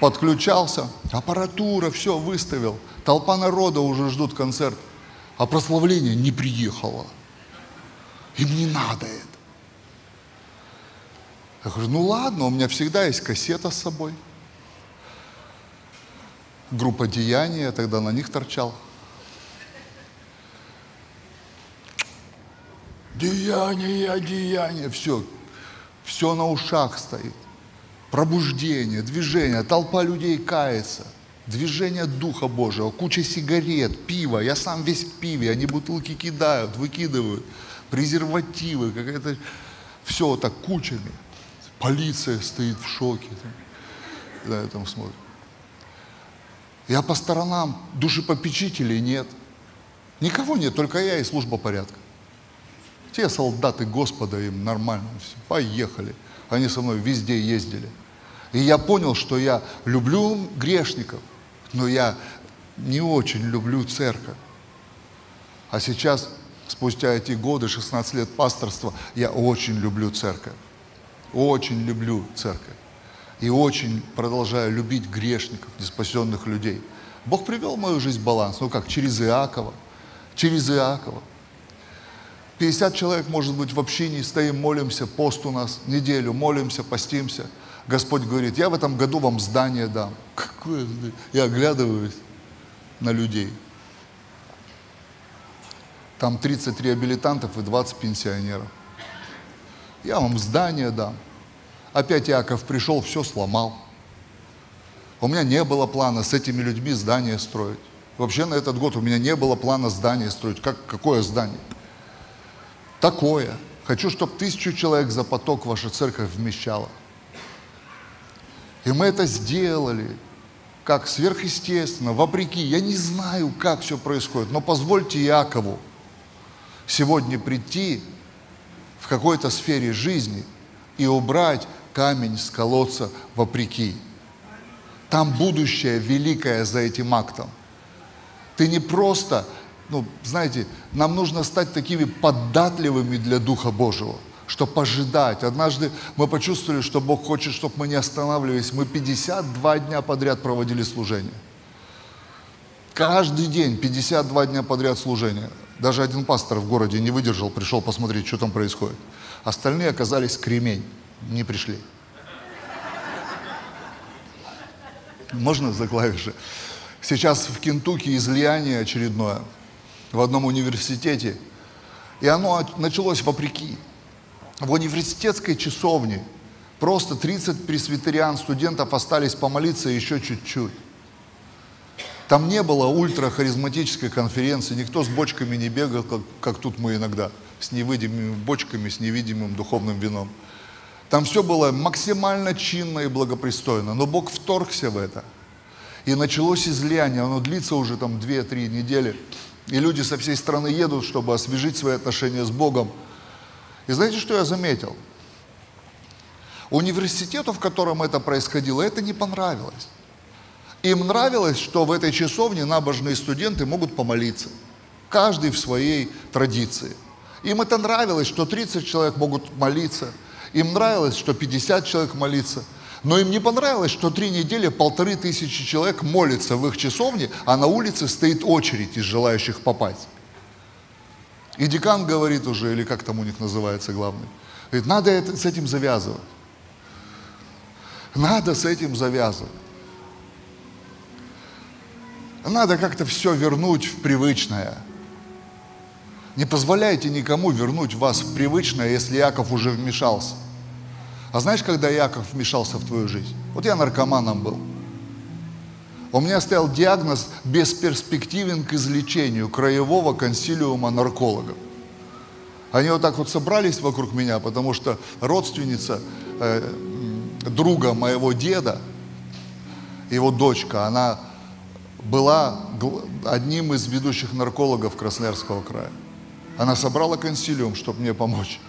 Подключался, аппаратура, все, выставил. Толпа народа уже ждут концерт. А прославление не приехало. Им не надо это. Я говорю, ну ладно, у меня всегда есть кассета с собой. Группа деяния, я тогда на них торчал. Деяние, деяние, все. Все на ушах стоит. Пробуждение, движение, толпа людей кается, движение Духа Божьего, куча сигарет, пива. Я сам весь в пиве, они бутылки кидают, выкидывают, презервативы, какая-то все вот так кучами. Полиция стоит в шоке. На этом смотрит. Я по сторонам, душепопечителей нет. Никого нет, только я и служба порядка. Те солдаты Господа, им нормально все. Поехали. Они со мной везде ездили. И я понял, что я люблю грешников, но я не очень люблю церковь. А сейчас, спустя эти годы, 16 лет пасторства, я очень люблю церковь. Очень люблю церковь. И очень продолжаю любить грешников, неспасенных людей. Бог привел в мою жизнь баланс. Ну как, через Иакова. Через Иакова. 50 человек, может быть, в общине, стоим, молимся, пост у нас, неделю, молимся, постимся. Господь говорит, я в этом году вам здание дам. Какое Я оглядываюсь на людей. Там 30 реабилитантов и 20 пенсионеров. Я вам здание дам. Опять Яков пришел, все сломал. У меня не было плана с этими людьми здание строить. Вообще на этот год у меня не было плана здание строить. Как, какое здание? такое. Хочу, чтобы тысячу человек за поток ваша церковь вмещала. И мы это сделали, как сверхъестественно, вопреки. Я не знаю, как все происходит, но позвольте Якову сегодня прийти в какой-то сфере жизни и убрать камень с колодца вопреки. Там будущее великое за этим актом. Ты не просто ну, знаете, нам нужно стать такими податливыми для Духа Божьего, чтобы ожидать. Однажды мы почувствовали, что Бог хочет, чтобы мы не останавливались. Мы 52 дня подряд проводили служение. Каждый день 52 дня подряд служение. Даже один пастор в городе не выдержал, пришел посмотреть, что там происходит. Остальные оказались кремень, не пришли. Можно за клавиши? Сейчас в Кентукки излияние очередное – в одном университете. И оно началось вопреки. В университетской часовне просто 30 пресвитериан студентов остались помолиться еще чуть-чуть. Там не было ультрахаризматической конференции, никто с бочками не бегал, как, как тут мы иногда, с невидимыми бочками, с невидимым духовным вином. Там все было максимально чинно и благопристойно, но Бог вторгся в это. И началось излияние, оно длится уже там 2-3 недели. И люди со всей страны едут, чтобы освежить свои отношения с Богом. И знаете, что я заметил? Университету, в котором это происходило, это не понравилось. Им нравилось, что в этой часовне набожные студенты могут помолиться. Каждый в своей традиции. Им это нравилось, что 30 человек могут молиться. Им нравилось, что 50 человек молится. Но им не понравилось, что три недели полторы тысячи человек молятся в их часовне, а на улице стоит очередь из желающих попасть. И декан говорит уже, или как там у них называется главный, говорит, надо это, с этим завязывать. Надо с этим завязывать. Надо как-то все вернуть в привычное. Не позволяйте никому вернуть вас в привычное, если Яков уже вмешался. А знаешь, когда Яков вмешался в твою жизнь? Вот я наркоманом был. У меня стоял диагноз бесперспективен к излечению краевого консилиума наркологов. Они вот так вот собрались вокруг меня, потому что родственница э, друга моего деда, его дочка, она была одним из ведущих наркологов Красноярского края. Она собрала консилиум, чтобы мне помочь.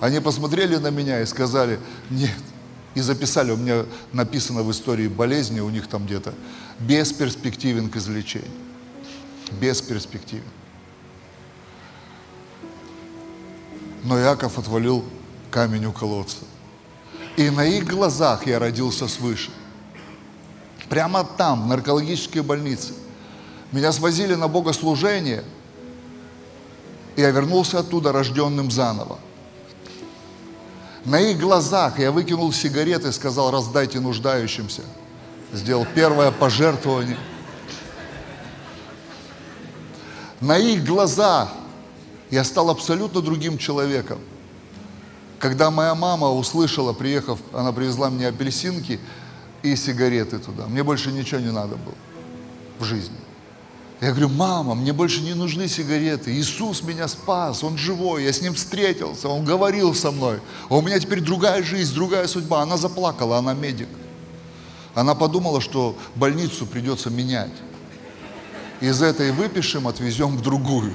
Они посмотрели на меня и сказали, нет. И записали, у меня написано в истории болезни, у них там где-то, бесперспективен к излечению. Бесперспективен. Но Яков отвалил камень у колодца. И на их глазах я родился свыше. Прямо там, в наркологической больнице. Меня свозили на богослужение, и я вернулся оттуда рожденным заново. На их глазах я выкинул сигареты и сказал, раздайте нуждающимся. Сделал первое пожертвование. На их глазах я стал абсолютно другим человеком. Когда моя мама услышала, приехав, она привезла мне апельсинки и сигареты туда. Мне больше ничего не надо было в жизни. Я говорю, мама, мне больше не нужны сигареты. Иисус меня спас, Он живой, я с Ним встретился, Он говорил со мной. А у меня теперь другая жизнь, другая судьба. Она заплакала, она медик. Она подумала, что больницу придется менять. Из этой выпишем, отвезем в другую.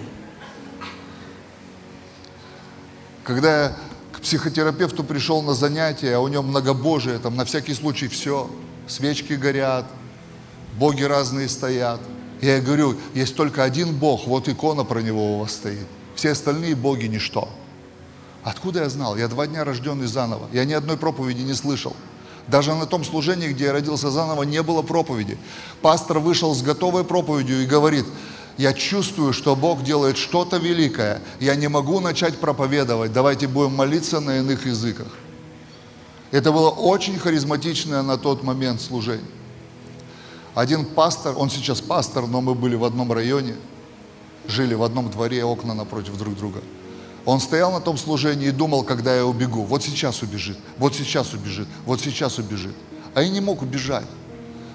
Когда я к психотерапевту пришел на занятие, а у него многобожие, там на всякий случай все, свечки горят, боги разные стоят – я говорю, есть только один Бог, вот икона про него у вас стоит. Все остальные боги – ничто. Откуда я знал? Я два дня рожденный заново. Я ни одной проповеди не слышал. Даже на том служении, где я родился заново, не было проповеди. Пастор вышел с готовой проповедью и говорит, я чувствую, что Бог делает что-то великое. Я не могу начать проповедовать. Давайте будем молиться на иных языках. Это было очень харизматичное на тот момент служение. Один пастор, он сейчас пастор, но мы были в одном районе, жили в одном дворе, окна напротив друг друга. Он стоял на том служении и думал, когда я убегу. Вот сейчас убежит, вот сейчас убежит, вот сейчас убежит. А я не мог убежать,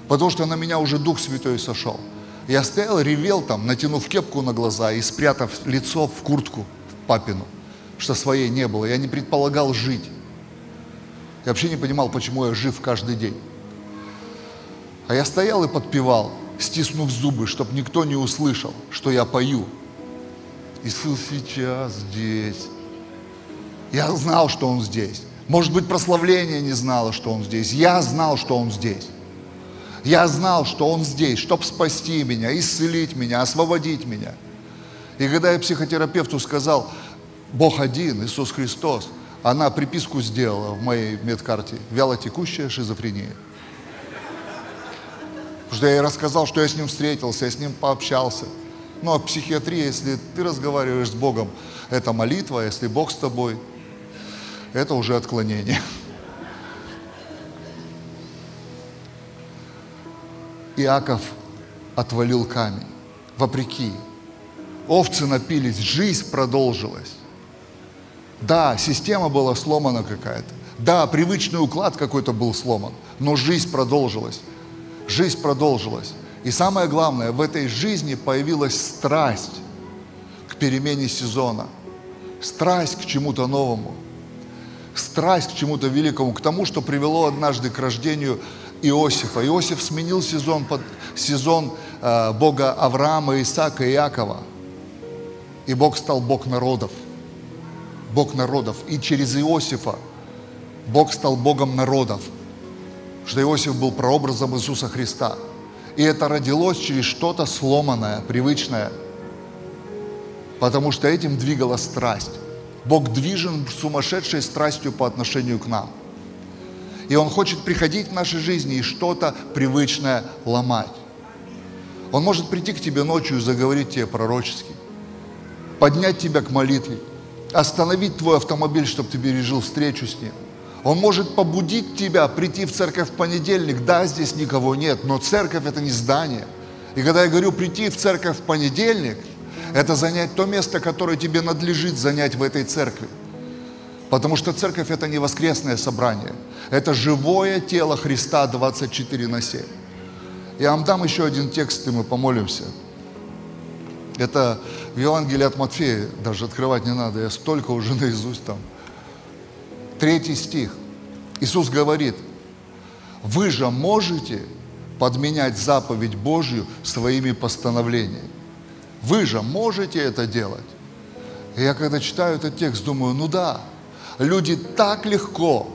потому что на меня уже Дух Святой сошел. Я стоял, ревел там, натянув кепку на глаза и спрятав лицо в куртку в папину, что своей не было. Я не предполагал жить. Я вообще не понимал, почему я жив каждый день. А я стоял и подпевал, стиснув зубы, чтобы никто не услышал, что я пою. Иисус сейчас здесь. Я знал, что Он здесь. Может быть, прославление не знало, что Он здесь. Я знал, что Он здесь. Я знал, что Он здесь, чтобы спасти меня, исцелить меня, освободить меня. И когда я психотерапевту сказал, Бог один, Иисус Христос, она приписку сделала в моей медкарте, вялотекущая шизофрения. Потому что я ей рассказал, что я с ним встретился, я с ним пообщался. Ну, а психиатрии, если ты разговариваешь с Богом, это молитва, а если Бог с тобой, это уже отклонение. Иаков отвалил камень, вопреки. Овцы напились, жизнь продолжилась. Да, система была сломана какая-то. Да, привычный уклад какой-то был сломан, но жизнь продолжилась жизнь продолжилась. И самое главное, в этой жизни появилась страсть к перемене сезона, страсть к чему-то новому, страсть к чему-то великому, к тому, что привело однажды к рождению Иосифа. Иосиф сменил сезон, под, сезон э, Бога Авраама, Исаака и Иакова. И Бог стал Бог народов. Бог народов. И через Иосифа Бог стал Богом народов что Иосиф был прообразом Иисуса Христа. И это родилось через что-то сломанное, привычное, потому что этим двигала страсть. Бог движен сумасшедшей страстью по отношению к нам. И Он хочет приходить в нашей жизни и что-то привычное ломать. Он может прийти к тебе ночью и заговорить тебе пророчески, поднять тебя к молитве, остановить твой автомобиль, чтобы ты пережил встречу с Ним – он может побудить тебя прийти в церковь в понедельник. Да, здесь никого нет, но церковь это не здание. И когда я говорю прийти в церковь в понедельник, это занять то место, которое тебе надлежит занять в этой церкви. Потому что церковь это не воскресное собрание. Это живое тело Христа 24 на 7. Я вам дам еще один текст, и мы помолимся. Это в Евангелии от Матфея, даже открывать не надо, я столько уже наизусть там Третий стих. Иисус говорит, вы же можете подменять заповедь Божью своими постановлениями. Вы же можете это делать. И я когда читаю этот текст, думаю, ну да, люди так легко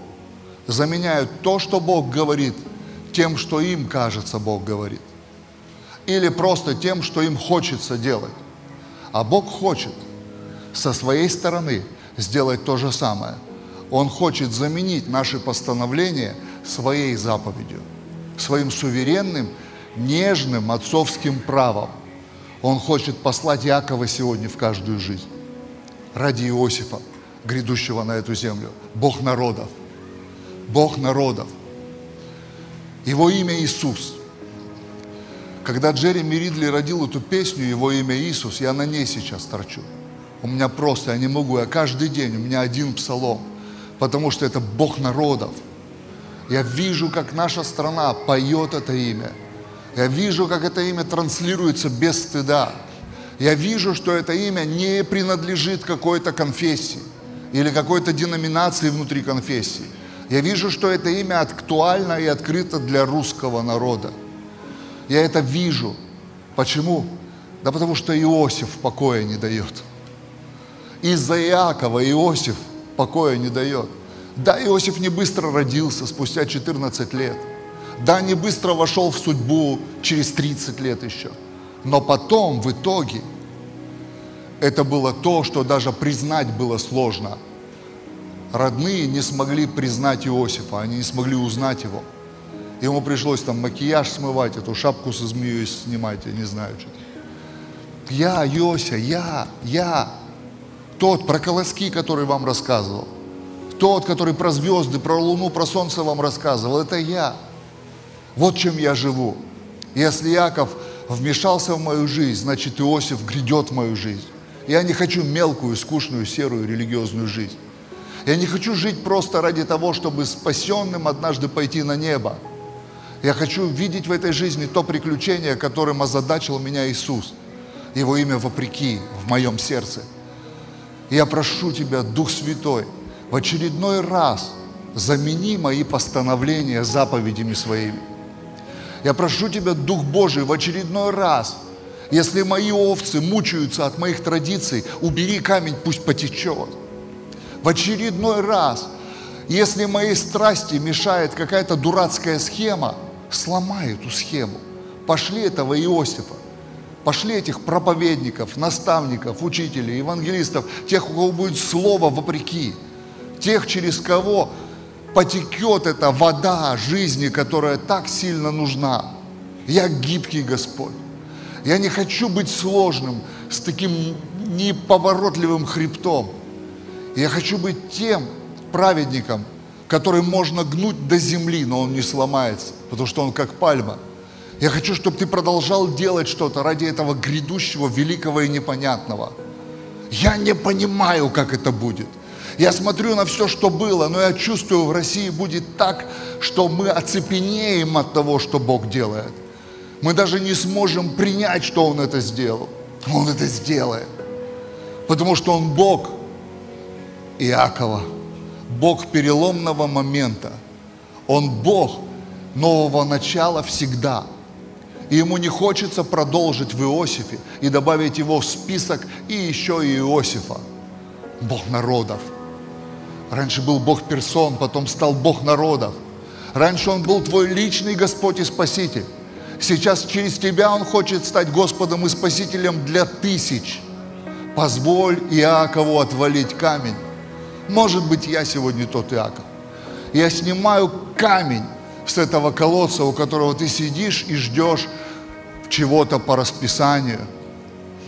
заменяют то, что Бог говорит, тем, что им кажется Бог говорит. Или просто тем, что им хочется делать. А Бог хочет со своей стороны сделать то же самое – он хочет заменить наши постановления своей заповедью, своим суверенным, нежным отцовским правом. Он хочет послать Якова сегодня в каждую жизнь ради Иосифа, грядущего на эту землю. Бог народов. Бог народов. Его имя Иисус. Когда Джереми Ридли родил эту песню, его имя Иисус, я на ней сейчас торчу. У меня просто, я не могу, я каждый день, у меня один псалом – потому что это Бог народов. Я вижу, как наша страна поет это имя. Я вижу, как это имя транслируется без стыда. Я вижу, что это имя не принадлежит какой-то конфессии или какой-то деноминации внутри конфессии. Я вижу, что это имя актуально и открыто для русского народа. Я это вижу. Почему? Да потому что Иосиф покоя не дает. Из-за Иакова Иосиф покоя не дает. Да, Иосиф не быстро родился, спустя 14 лет. Да, не быстро вошел в судьбу через 30 лет еще. Но потом, в итоге, это было то, что даже признать было сложно. Родные не смогли признать Иосифа, они не смогли узнать его. Ему пришлось там макияж смывать, эту шапку со змеей снимать, я не знаю что. Я, Йося, я, я, тот про колоски, который вам рассказывал. Тот, который про звезды, про луну, про солнце вам рассказывал, это я. Вот чем я живу. Если Яков вмешался в мою жизнь, значит Иосиф грядет в мою жизнь. Я не хочу мелкую, скучную, серую религиозную жизнь. Я не хочу жить просто ради того, чтобы спасенным однажды пойти на небо. Я хочу видеть в этой жизни то приключение, которым озадачил меня Иисус. Его имя вопреки в моем сердце. Я прошу Тебя, Дух Святой, в очередной раз замени мои постановления заповедями своими. Я прошу Тебя, Дух Божий, в очередной раз, если мои овцы мучаются от моих традиций, убери камень, пусть потечет. В очередной раз, если моей страсти мешает какая-то дурацкая схема, сломай эту схему. Пошли этого Иосифа, пошли этих проповедников, наставников, учителей, евангелистов, тех, у кого будет слово вопреки – тех, через кого потекет эта вода жизни, которая так сильно нужна. Я гибкий Господь. Я не хочу быть сложным, с таким неповоротливым хребтом. Я хочу быть тем праведником, который можно гнуть до земли, но он не сломается, потому что он как пальма. Я хочу, чтобы ты продолжал делать что-то ради этого грядущего, великого и непонятного. Я не понимаю, как это будет – я смотрю на все, что было, но я чувствую, в России будет так, что мы оцепенеем от того, что Бог делает. Мы даже не сможем принять, что Он это сделал. Он это сделает. Потому что Он Бог Иакова, Бог переломного момента. Он Бог нового начала всегда. И ему не хочется продолжить в Иосифе и добавить его в список и еще и Иосифа. Бог народов – Раньше был Бог персон, потом стал Бог народов. Раньше Он был твой личный Господь и Спаситель. Сейчас через тебя Он хочет стать Господом и Спасителем для тысяч. Позволь Иакову отвалить камень. Может быть, я сегодня тот Иаков. Я снимаю камень с этого колодца, у которого ты сидишь и ждешь чего-то по расписанию.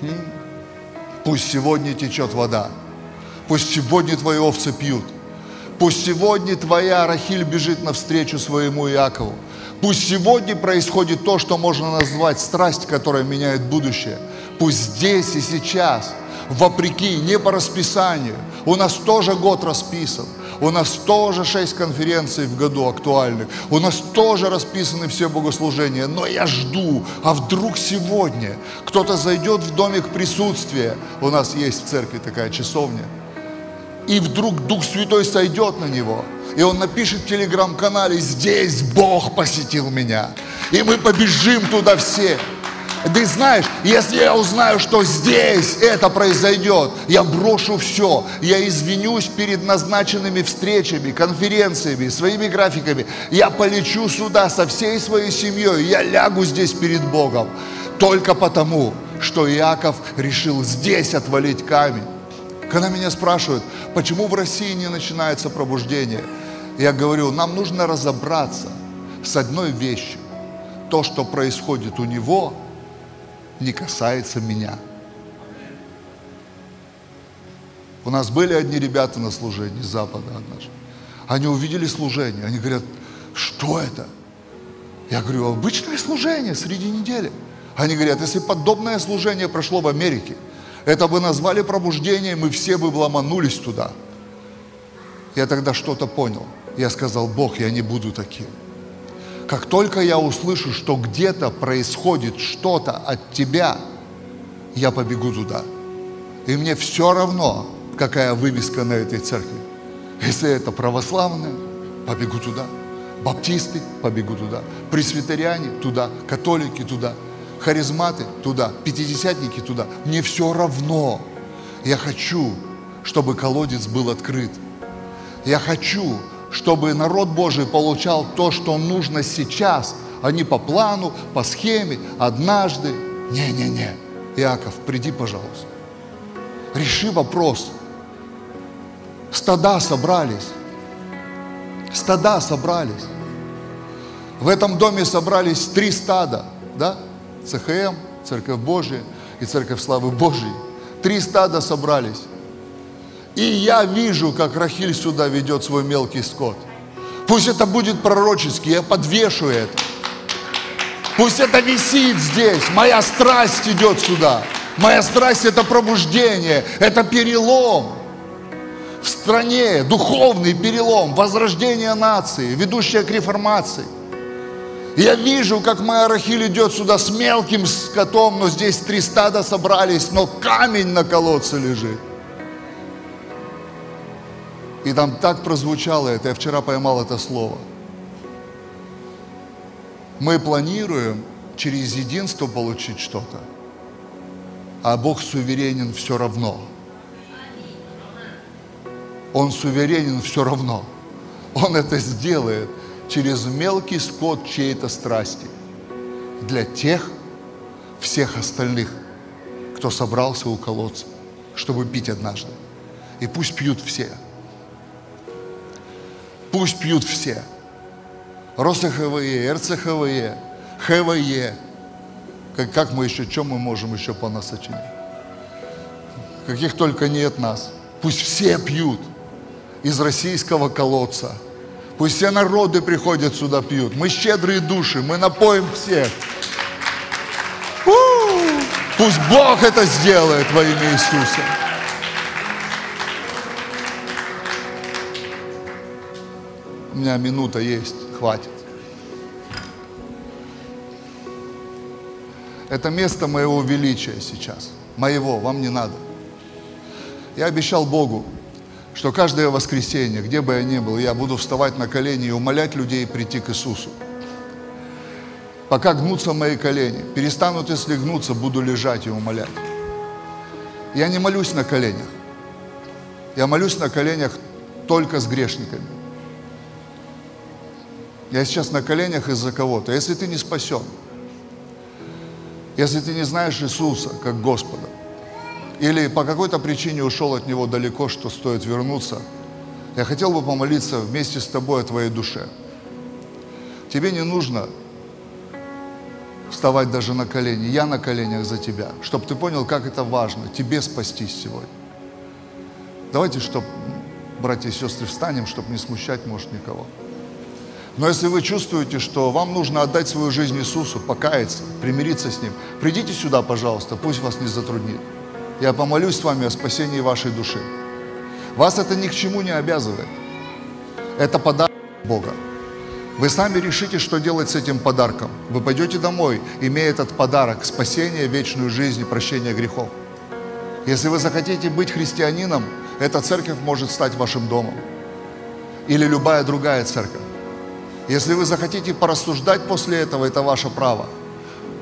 Хм? Пусть сегодня течет вода. Пусть сегодня твои овцы пьют. Пусть сегодня твоя Рахиль бежит навстречу своему Иакову. Пусть сегодня происходит то, что можно назвать страсть, которая меняет будущее. Пусть здесь и сейчас, вопреки, не по расписанию. У нас тоже год расписан. У нас тоже шесть конференций в году актуальных. У нас тоже расписаны все богослужения. Но я жду, а вдруг сегодня кто-то зайдет в домик присутствия. У нас есть в церкви такая часовня – и вдруг Дух Святой сойдет на него, и он напишет в телеграм-канале, здесь Бог посетил меня, и мы побежим туда все. Ты знаешь, если я узнаю, что здесь это произойдет, я брошу все, я извинюсь перед назначенными встречами, конференциями, своими графиками, я полечу сюда со всей своей семьей, я лягу здесь перед Богом, только потому, что Иаков решил здесь отвалить камень. Когда меня спрашивают, почему в России не начинается пробуждение, я говорю, нам нужно разобраться с одной вещью. То, что происходит у него, не касается меня. У нас были одни ребята на служении с Запада однажды. Они увидели служение, они говорят, что это? Я говорю, обычное служение среди недели. Они говорят, если подобное служение прошло в Америке – это бы назвали пробуждением, и все бы ломанулись туда. Я тогда что-то понял. Я сказал, Бог, я не буду таким. Как только я услышу, что где-то происходит что-то от Тебя, я побегу туда. И мне все равно, какая вывеска на этой церкви. Если это православная, побегу туда. Баптисты, побегу туда. Пресвитериане, туда. Католики, туда. Харизматы, туда. Пятидесятники, туда. Мне все равно. Я хочу, чтобы колодец был открыт. Я хочу, чтобы народ Божий получал то, что нужно сейчас, а не по плану, по схеме, однажды. Не-не-не. Иаков, приди, пожалуйста. Реши вопрос. Стада собрались. Стада собрались. В этом доме собрались три стада, да? ЦХМ, Церковь Божия и Церковь Славы Божией. Три стада собрались. И я вижу, как Рахиль сюда ведет свой мелкий скот. Пусть это будет пророчески, я подвешу это. Пусть это висит здесь, моя страсть идет сюда. Моя страсть это пробуждение, это перелом в стране, духовный перелом, возрождение нации, ведущая к реформации. Я вижу, как моя Рахиль идет сюда с мелким скотом, но здесь три стада собрались, но камень на колодце лежит. И там так прозвучало это, я вчера поймал это слово. Мы планируем через единство получить что-то, а Бог суверенен все равно. Он суверенен все равно. Он это сделает через мелкий скот чьей-то страсти для тех, всех остальных, кто собрался у колодца, чтобы пить однажды. И пусть пьют все – Пусть пьют все. РосХВЕ, РЦХВЕ, ХВЕ. Как, как мы еще, чем мы можем еще по нас сочинить? Каких только нет нас. Пусть все пьют из российского колодца. Пусть все народы приходят сюда, пьют. Мы щедрые души, мы напоим всех. У-у-у! Пусть Бог это сделает во имя Иисуса. У меня минута есть, хватит. Это место моего величия сейчас. Моего, вам не надо. Я обещал Богу, что каждое воскресенье, где бы я ни был, я буду вставать на колени и умолять людей прийти к Иисусу. Пока гнутся мои колени, перестанут, если гнуться, буду лежать и умолять. Я не молюсь на коленях. Я молюсь на коленях только с грешниками. Я сейчас на коленях из-за кого-то. Если ты не спасен, если ты не знаешь Иисуса как Господа, или по какой-то причине ушел от Него далеко, что стоит вернуться, я хотел бы помолиться вместе с тобой о твоей душе. Тебе не нужно вставать даже на колени. Я на коленях за тебя, чтобы ты понял, как это важно, тебе спастись сегодня. Давайте, чтобы, братья и сестры, встанем, чтобы не смущать, может, никого. Но если вы чувствуете, что вам нужно отдать свою жизнь Иисусу, покаяться, примириться с Ним, придите сюда, пожалуйста, пусть вас не затруднит. Я помолюсь с вами о спасении вашей души. Вас это ни к чему не обязывает. Это подарок Бога. Вы сами решите, что делать с этим подарком. Вы пойдете домой, имея этот подарок, спасение, вечную жизнь и прощение грехов. Если вы захотите быть христианином, эта церковь может стать вашим домом. Или любая другая церковь. Если вы захотите порассуждать после этого, это ваше право.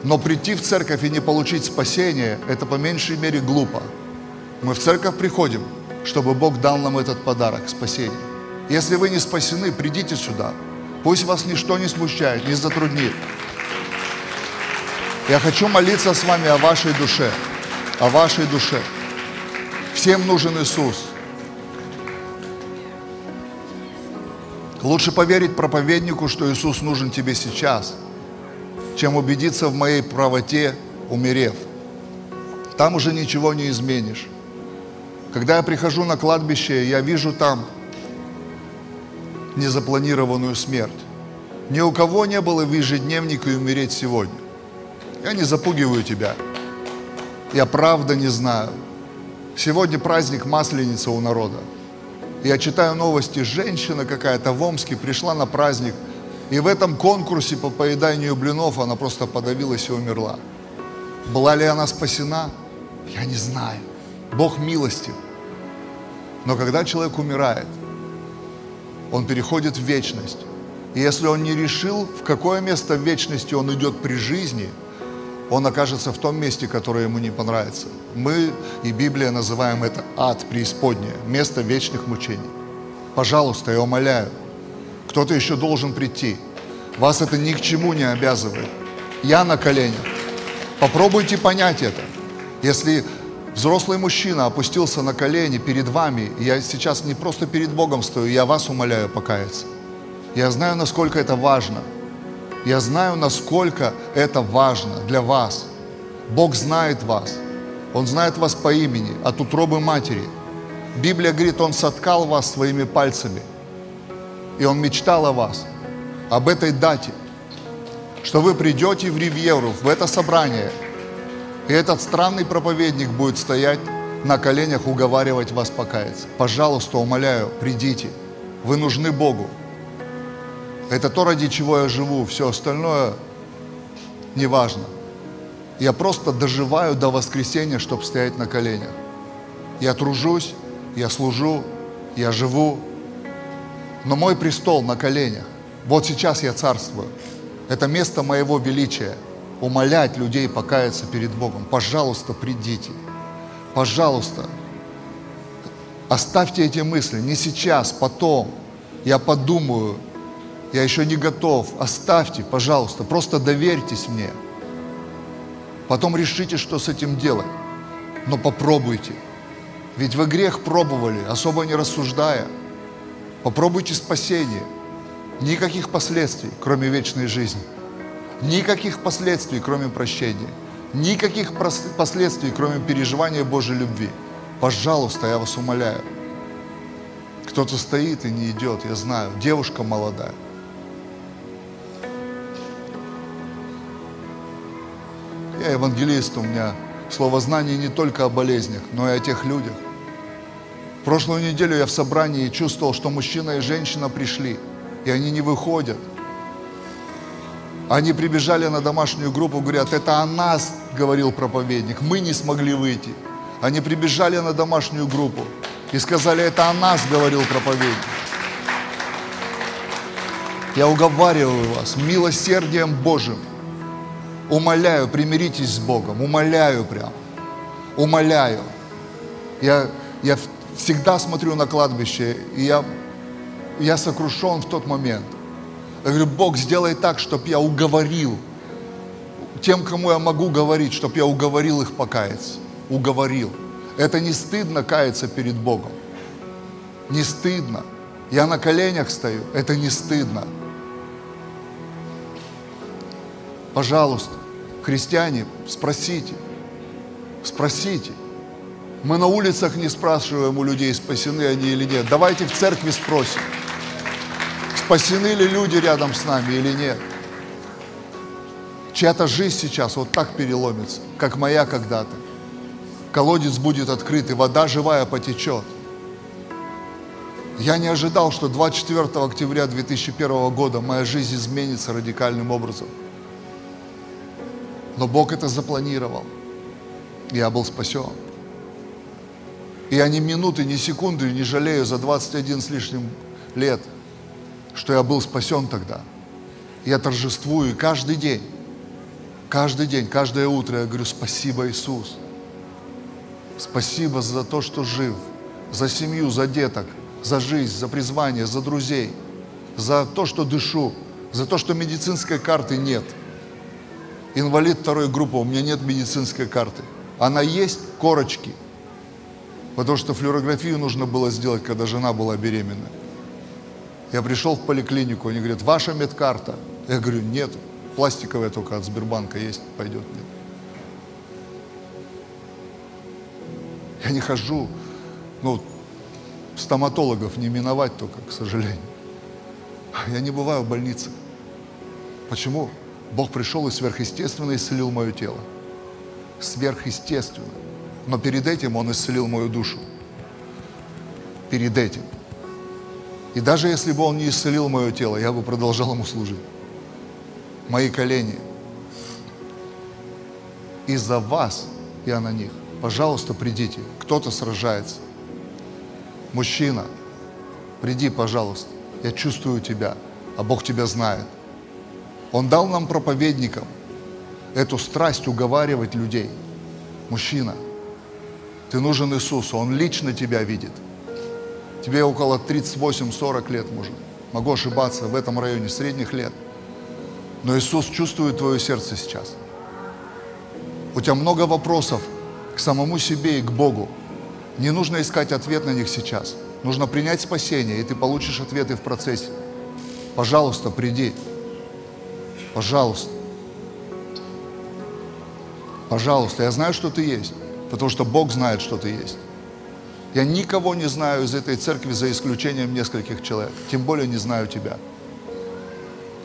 Но прийти в церковь и не получить спасение, это по меньшей мере глупо. Мы в церковь приходим, чтобы Бог дал нам этот подарок, спасение. Если вы не спасены, придите сюда. Пусть вас ничто не смущает, не затруднит. Я хочу молиться с вами о вашей душе, о вашей душе. Всем нужен Иисус. Лучше поверить проповеднику, что Иисус нужен тебе сейчас, чем убедиться в моей правоте, умерев. Там уже ничего не изменишь. Когда я прихожу на кладбище, я вижу там незапланированную смерть. Ни у кого не было в ежедневнике умереть сегодня. Я не запугиваю тебя. Я правда не знаю. Сегодня праздник Масленицы у народа. Я читаю новости, женщина какая-то в Омске пришла на праздник, и в этом конкурсе по поеданию блинов она просто подавилась и умерла. Была ли она спасена? Я не знаю. Бог милостив. Но когда человек умирает, он переходит в вечность. И если он не решил, в какое место в вечности он идет при жизни, он окажется в том месте, которое ему не понравится. Мы и Библия называем это ад преисподнее, место вечных мучений. Пожалуйста, я умоляю, кто-то еще должен прийти. Вас это ни к чему не обязывает. Я на коленях. Попробуйте понять это. Если взрослый мужчина опустился на колени перед вами, я сейчас не просто перед Богом стою, я вас умоляю покаяться. Я знаю, насколько это важно. Я знаю, насколько это важно для вас. Бог знает вас. Он знает вас по имени, от утробы матери. Библия говорит, Он соткал вас своими пальцами. И Он мечтал о вас, об этой дате, что вы придете в Ривьеру, в это собрание – и этот странный проповедник будет стоять на коленях, уговаривать вас покаяться. Пожалуйста, умоляю, придите. Вы нужны Богу. Это то, ради чего я живу. Все остальное неважно. Я просто доживаю до воскресенья, чтобы стоять на коленях. Я тружусь, я служу, я живу. Но мой престол на коленях. Вот сейчас я царствую. Это место моего величия – умолять людей покаяться перед Богом. Пожалуйста, придите. Пожалуйста, оставьте эти мысли. Не сейчас, потом. Я подумаю. Я еще не готов. Оставьте, пожалуйста. Просто доверьтесь мне. Потом решите, что с этим делать. Но попробуйте. Ведь вы грех пробовали, особо не рассуждая. Попробуйте спасение. Никаких последствий, кроме вечной жизни. Никаких последствий, кроме прощения. Никаких последствий, кроме переживания Божьей любви. Пожалуйста, я вас умоляю. Кто-то стоит и не идет, я знаю. Девушка молодая. Я евангелист, у меня слово знание не только о болезнях, но и о тех людях. Прошлую неделю я в собрании чувствовал, что мужчина и женщина пришли, и они не выходят – они прибежали на домашнюю группу, говорят, это о нас, говорил проповедник, мы не смогли выйти. Они прибежали на домашнюю группу и сказали, это о нас, говорил проповедник. Я уговариваю вас милосердием Божьим. Умоляю, примиритесь с Богом. Умоляю прям. Умоляю. Я, я всегда смотрю на кладбище, и я, я сокрушен в тот момент. Я говорю, Бог, сделай так, чтобы я уговорил тем, кому я могу говорить, чтобы я уговорил их покаяться. Уговорил. Это не стыдно каяться перед Богом. Не стыдно. Я на коленях стою. Это не стыдно. Пожалуйста, христиане, спросите. Спросите. Мы на улицах не спрашиваем у людей, спасены они или нет. Давайте в церкви спросим спасены ли люди рядом с нами или нет. Чья-то жизнь сейчас вот так переломится, как моя когда-то. Колодец будет открыт, и вода живая потечет. Я не ожидал, что 24 октября 2001 года моя жизнь изменится радикальным образом. Но Бог это запланировал. Я был спасен. И я ни минуты, ни секунды не жалею за 21 с лишним лет – что я был спасен тогда. Я торжествую каждый день, каждый день, каждое утро я говорю, спасибо, Иисус. Спасибо за то, что жив, за семью, за деток, за жизнь, за призвание, за друзей, за то, что дышу, за то, что медицинской карты нет. Инвалид второй группы, у меня нет медицинской карты. Она есть, корочки. Потому что флюорографию нужно было сделать, когда жена была беременна. Я пришел в поликлинику, они говорят, ваша медкарта. Я говорю, нет, пластиковая только от Сбербанка есть, пойдет. Нет. Я не хожу, ну, стоматологов не миновать только, к сожалению. Я не бываю в больнице. Почему? Бог пришел и сверхъестественно исцелил мое тело. Сверхъестественно. Но перед этим Он исцелил мою душу. Перед этим. И даже если бы Он не исцелил мое тело, я бы продолжал Ему служить. Мои колени. Из-за вас я на них. Пожалуйста, придите. Кто-то сражается. Мужчина, приди, пожалуйста. Я чувствую тебя, а Бог тебя знает. Он дал нам проповедникам эту страсть уговаривать людей. Мужчина, ты нужен Иисусу, Он лично тебя видит. Тебе около 38-40 лет, может. Могу ошибаться в этом районе средних лет. Но Иисус чувствует твое сердце сейчас. У тебя много вопросов к самому себе и к Богу. Не нужно искать ответ на них сейчас. Нужно принять спасение, и ты получишь ответы в процессе. Пожалуйста, приди. Пожалуйста. Пожалуйста, я знаю, что ты есть, потому что Бог знает, что ты есть. Я никого не знаю из этой церкви за исключением нескольких человек, тем более не знаю тебя.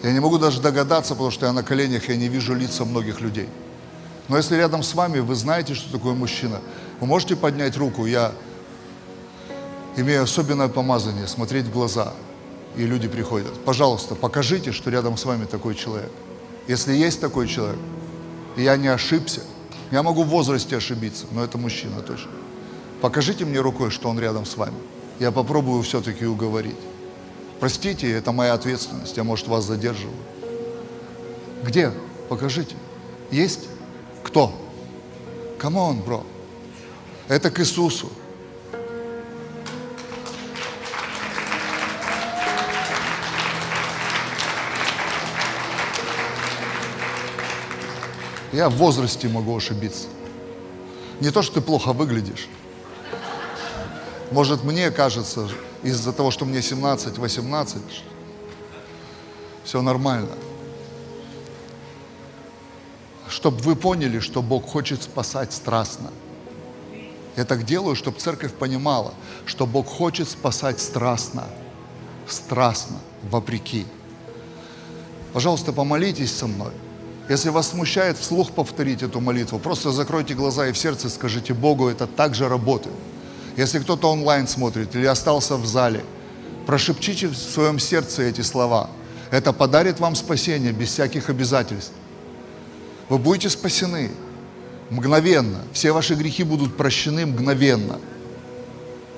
Я не могу даже догадаться, потому что я на коленях, я не вижу лица многих людей. Но если рядом с вами вы знаете, что такое мужчина, вы можете поднять руку, я имею особенное помазание, смотреть в глаза, и люди приходят. Пожалуйста, покажите, что рядом с вами такой человек. Если есть такой человек, я не ошибся, я могу в возрасте ошибиться, но это мужчина точно. Покажите мне рукой, что он рядом с вами. Я попробую все-таки уговорить. Простите, это моя ответственность, я, может, вас задерживаю. Где? Покажите. Есть? Кто? Come on, bro. Это к Иисусу. Я в возрасте могу ошибиться. Не то, что ты плохо выглядишь. Может, мне кажется, из-за того, что мне 17-18, все нормально. Чтобы вы поняли, что Бог хочет спасать страстно. Я так делаю, чтобы церковь понимала, что Бог хочет спасать страстно. Страстно, вопреки. Пожалуйста, помолитесь со мной. Если вас смущает вслух повторить эту молитву, просто закройте глаза и в сердце скажите Богу, это также работает. Если кто-то онлайн смотрит или остался в зале, прошепчите в своем сердце эти слова. Это подарит вам спасение без всяких обязательств. Вы будете спасены мгновенно. Все ваши грехи будут прощены мгновенно.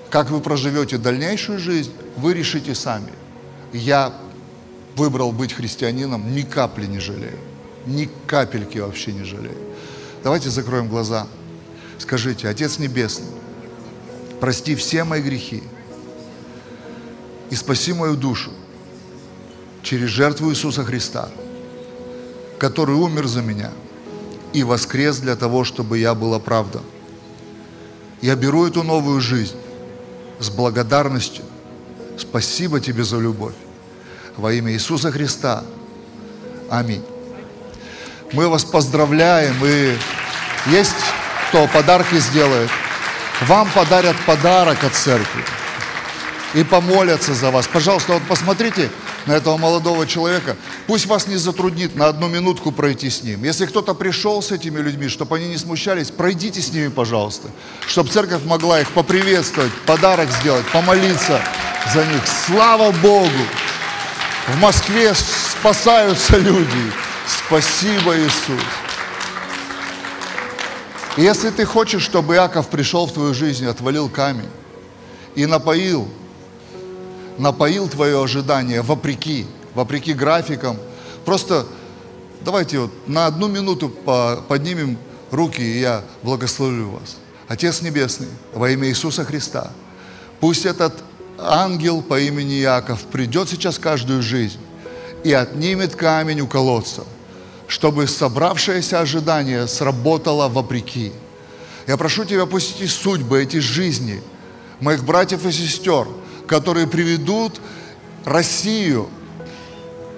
Как вы проживете дальнейшую жизнь, вы решите сами. Я выбрал быть христианином, ни капли не жалею ни капельки вообще не жалею. Давайте закроем глаза. Скажите, Отец Небесный, прости все мои грехи и спаси мою душу через жертву Иисуса Христа, который умер за меня и воскрес для того, чтобы я был оправдан. Я беру эту новую жизнь с благодарностью. Спасибо тебе за любовь. Во имя Иисуса Христа. Аминь. Мы вас поздравляем. И есть кто подарки сделает. Вам подарят подарок от церкви. И помолятся за вас. Пожалуйста, вот посмотрите на этого молодого человека. Пусть вас не затруднит на одну минутку пройти с ним. Если кто-то пришел с этими людьми, чтобы они не смущались, пройдите с ними, пожалуйста. Чтобы церковь могла их поприветствовать, подарок сделать, помолиться за них. Слава Богу! В Москве спасаются люди. Спасибо, Иисус. если ты хочешь, чтобы Иаков пришел в твою жизнь, отвалил камень и напоил, напоил твое ожидание вопреки, вопреки графикам, просто давайте вот на одну минуту поднимем руки, и я благословлю вас. Отец Небесный, во имя Иисуса Христа, пусть этот ангел по имени Иаков придет сейчас каждую жизнь и отнимет камень у колодца чтобы собравшееся ожидание сработало вопреки. Я прошу Тебя, пусть эти судьбы, эти жизни моих братьев и сестер, которые приведут Россию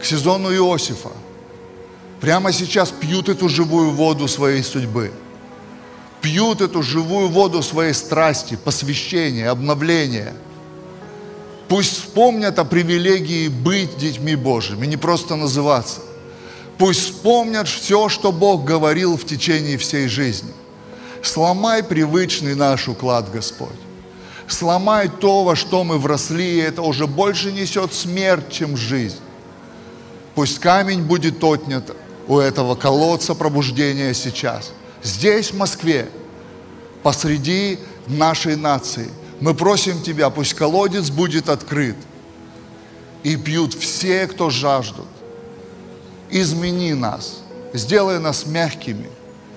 к сезону Иосифа, прямо сейчас пьют эту живую воду своей судьбы, пьют эту живую воду своей страсти, посвящения, обновления. Пусть вспомнят о привилегии быть детьми Божьими, не просто называться – Пусть вспомнят все, что Бог говорил в течение всей жизни. Сломай привычный наш уклад, Господь. Сломай то, во что мы вросли, и это уже больше несет смерть, чем жизнь. Пусть камень будет отнят у этого колодца пробуждения сейчас. Здесь, в Москве, посреди нашей нации. Мы просим Тебя, пусть колодец будет открыт. И пьют все, кто жаждут. Измени нас, сделай нас мягкими,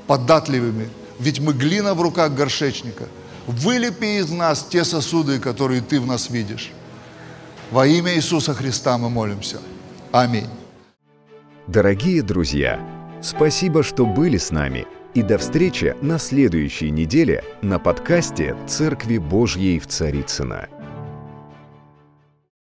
податливыми, ведь мы глина в руках горшечника. Вылепи из нас те сосуды, которые Ты в нас видишь. Во имя Иисуса Христа мы молимся. Аминь. Дорогие друзья, спасибо, что были с нами. И до встречи на следующей неделе на подкасте «Церкви Божьей в Царицына.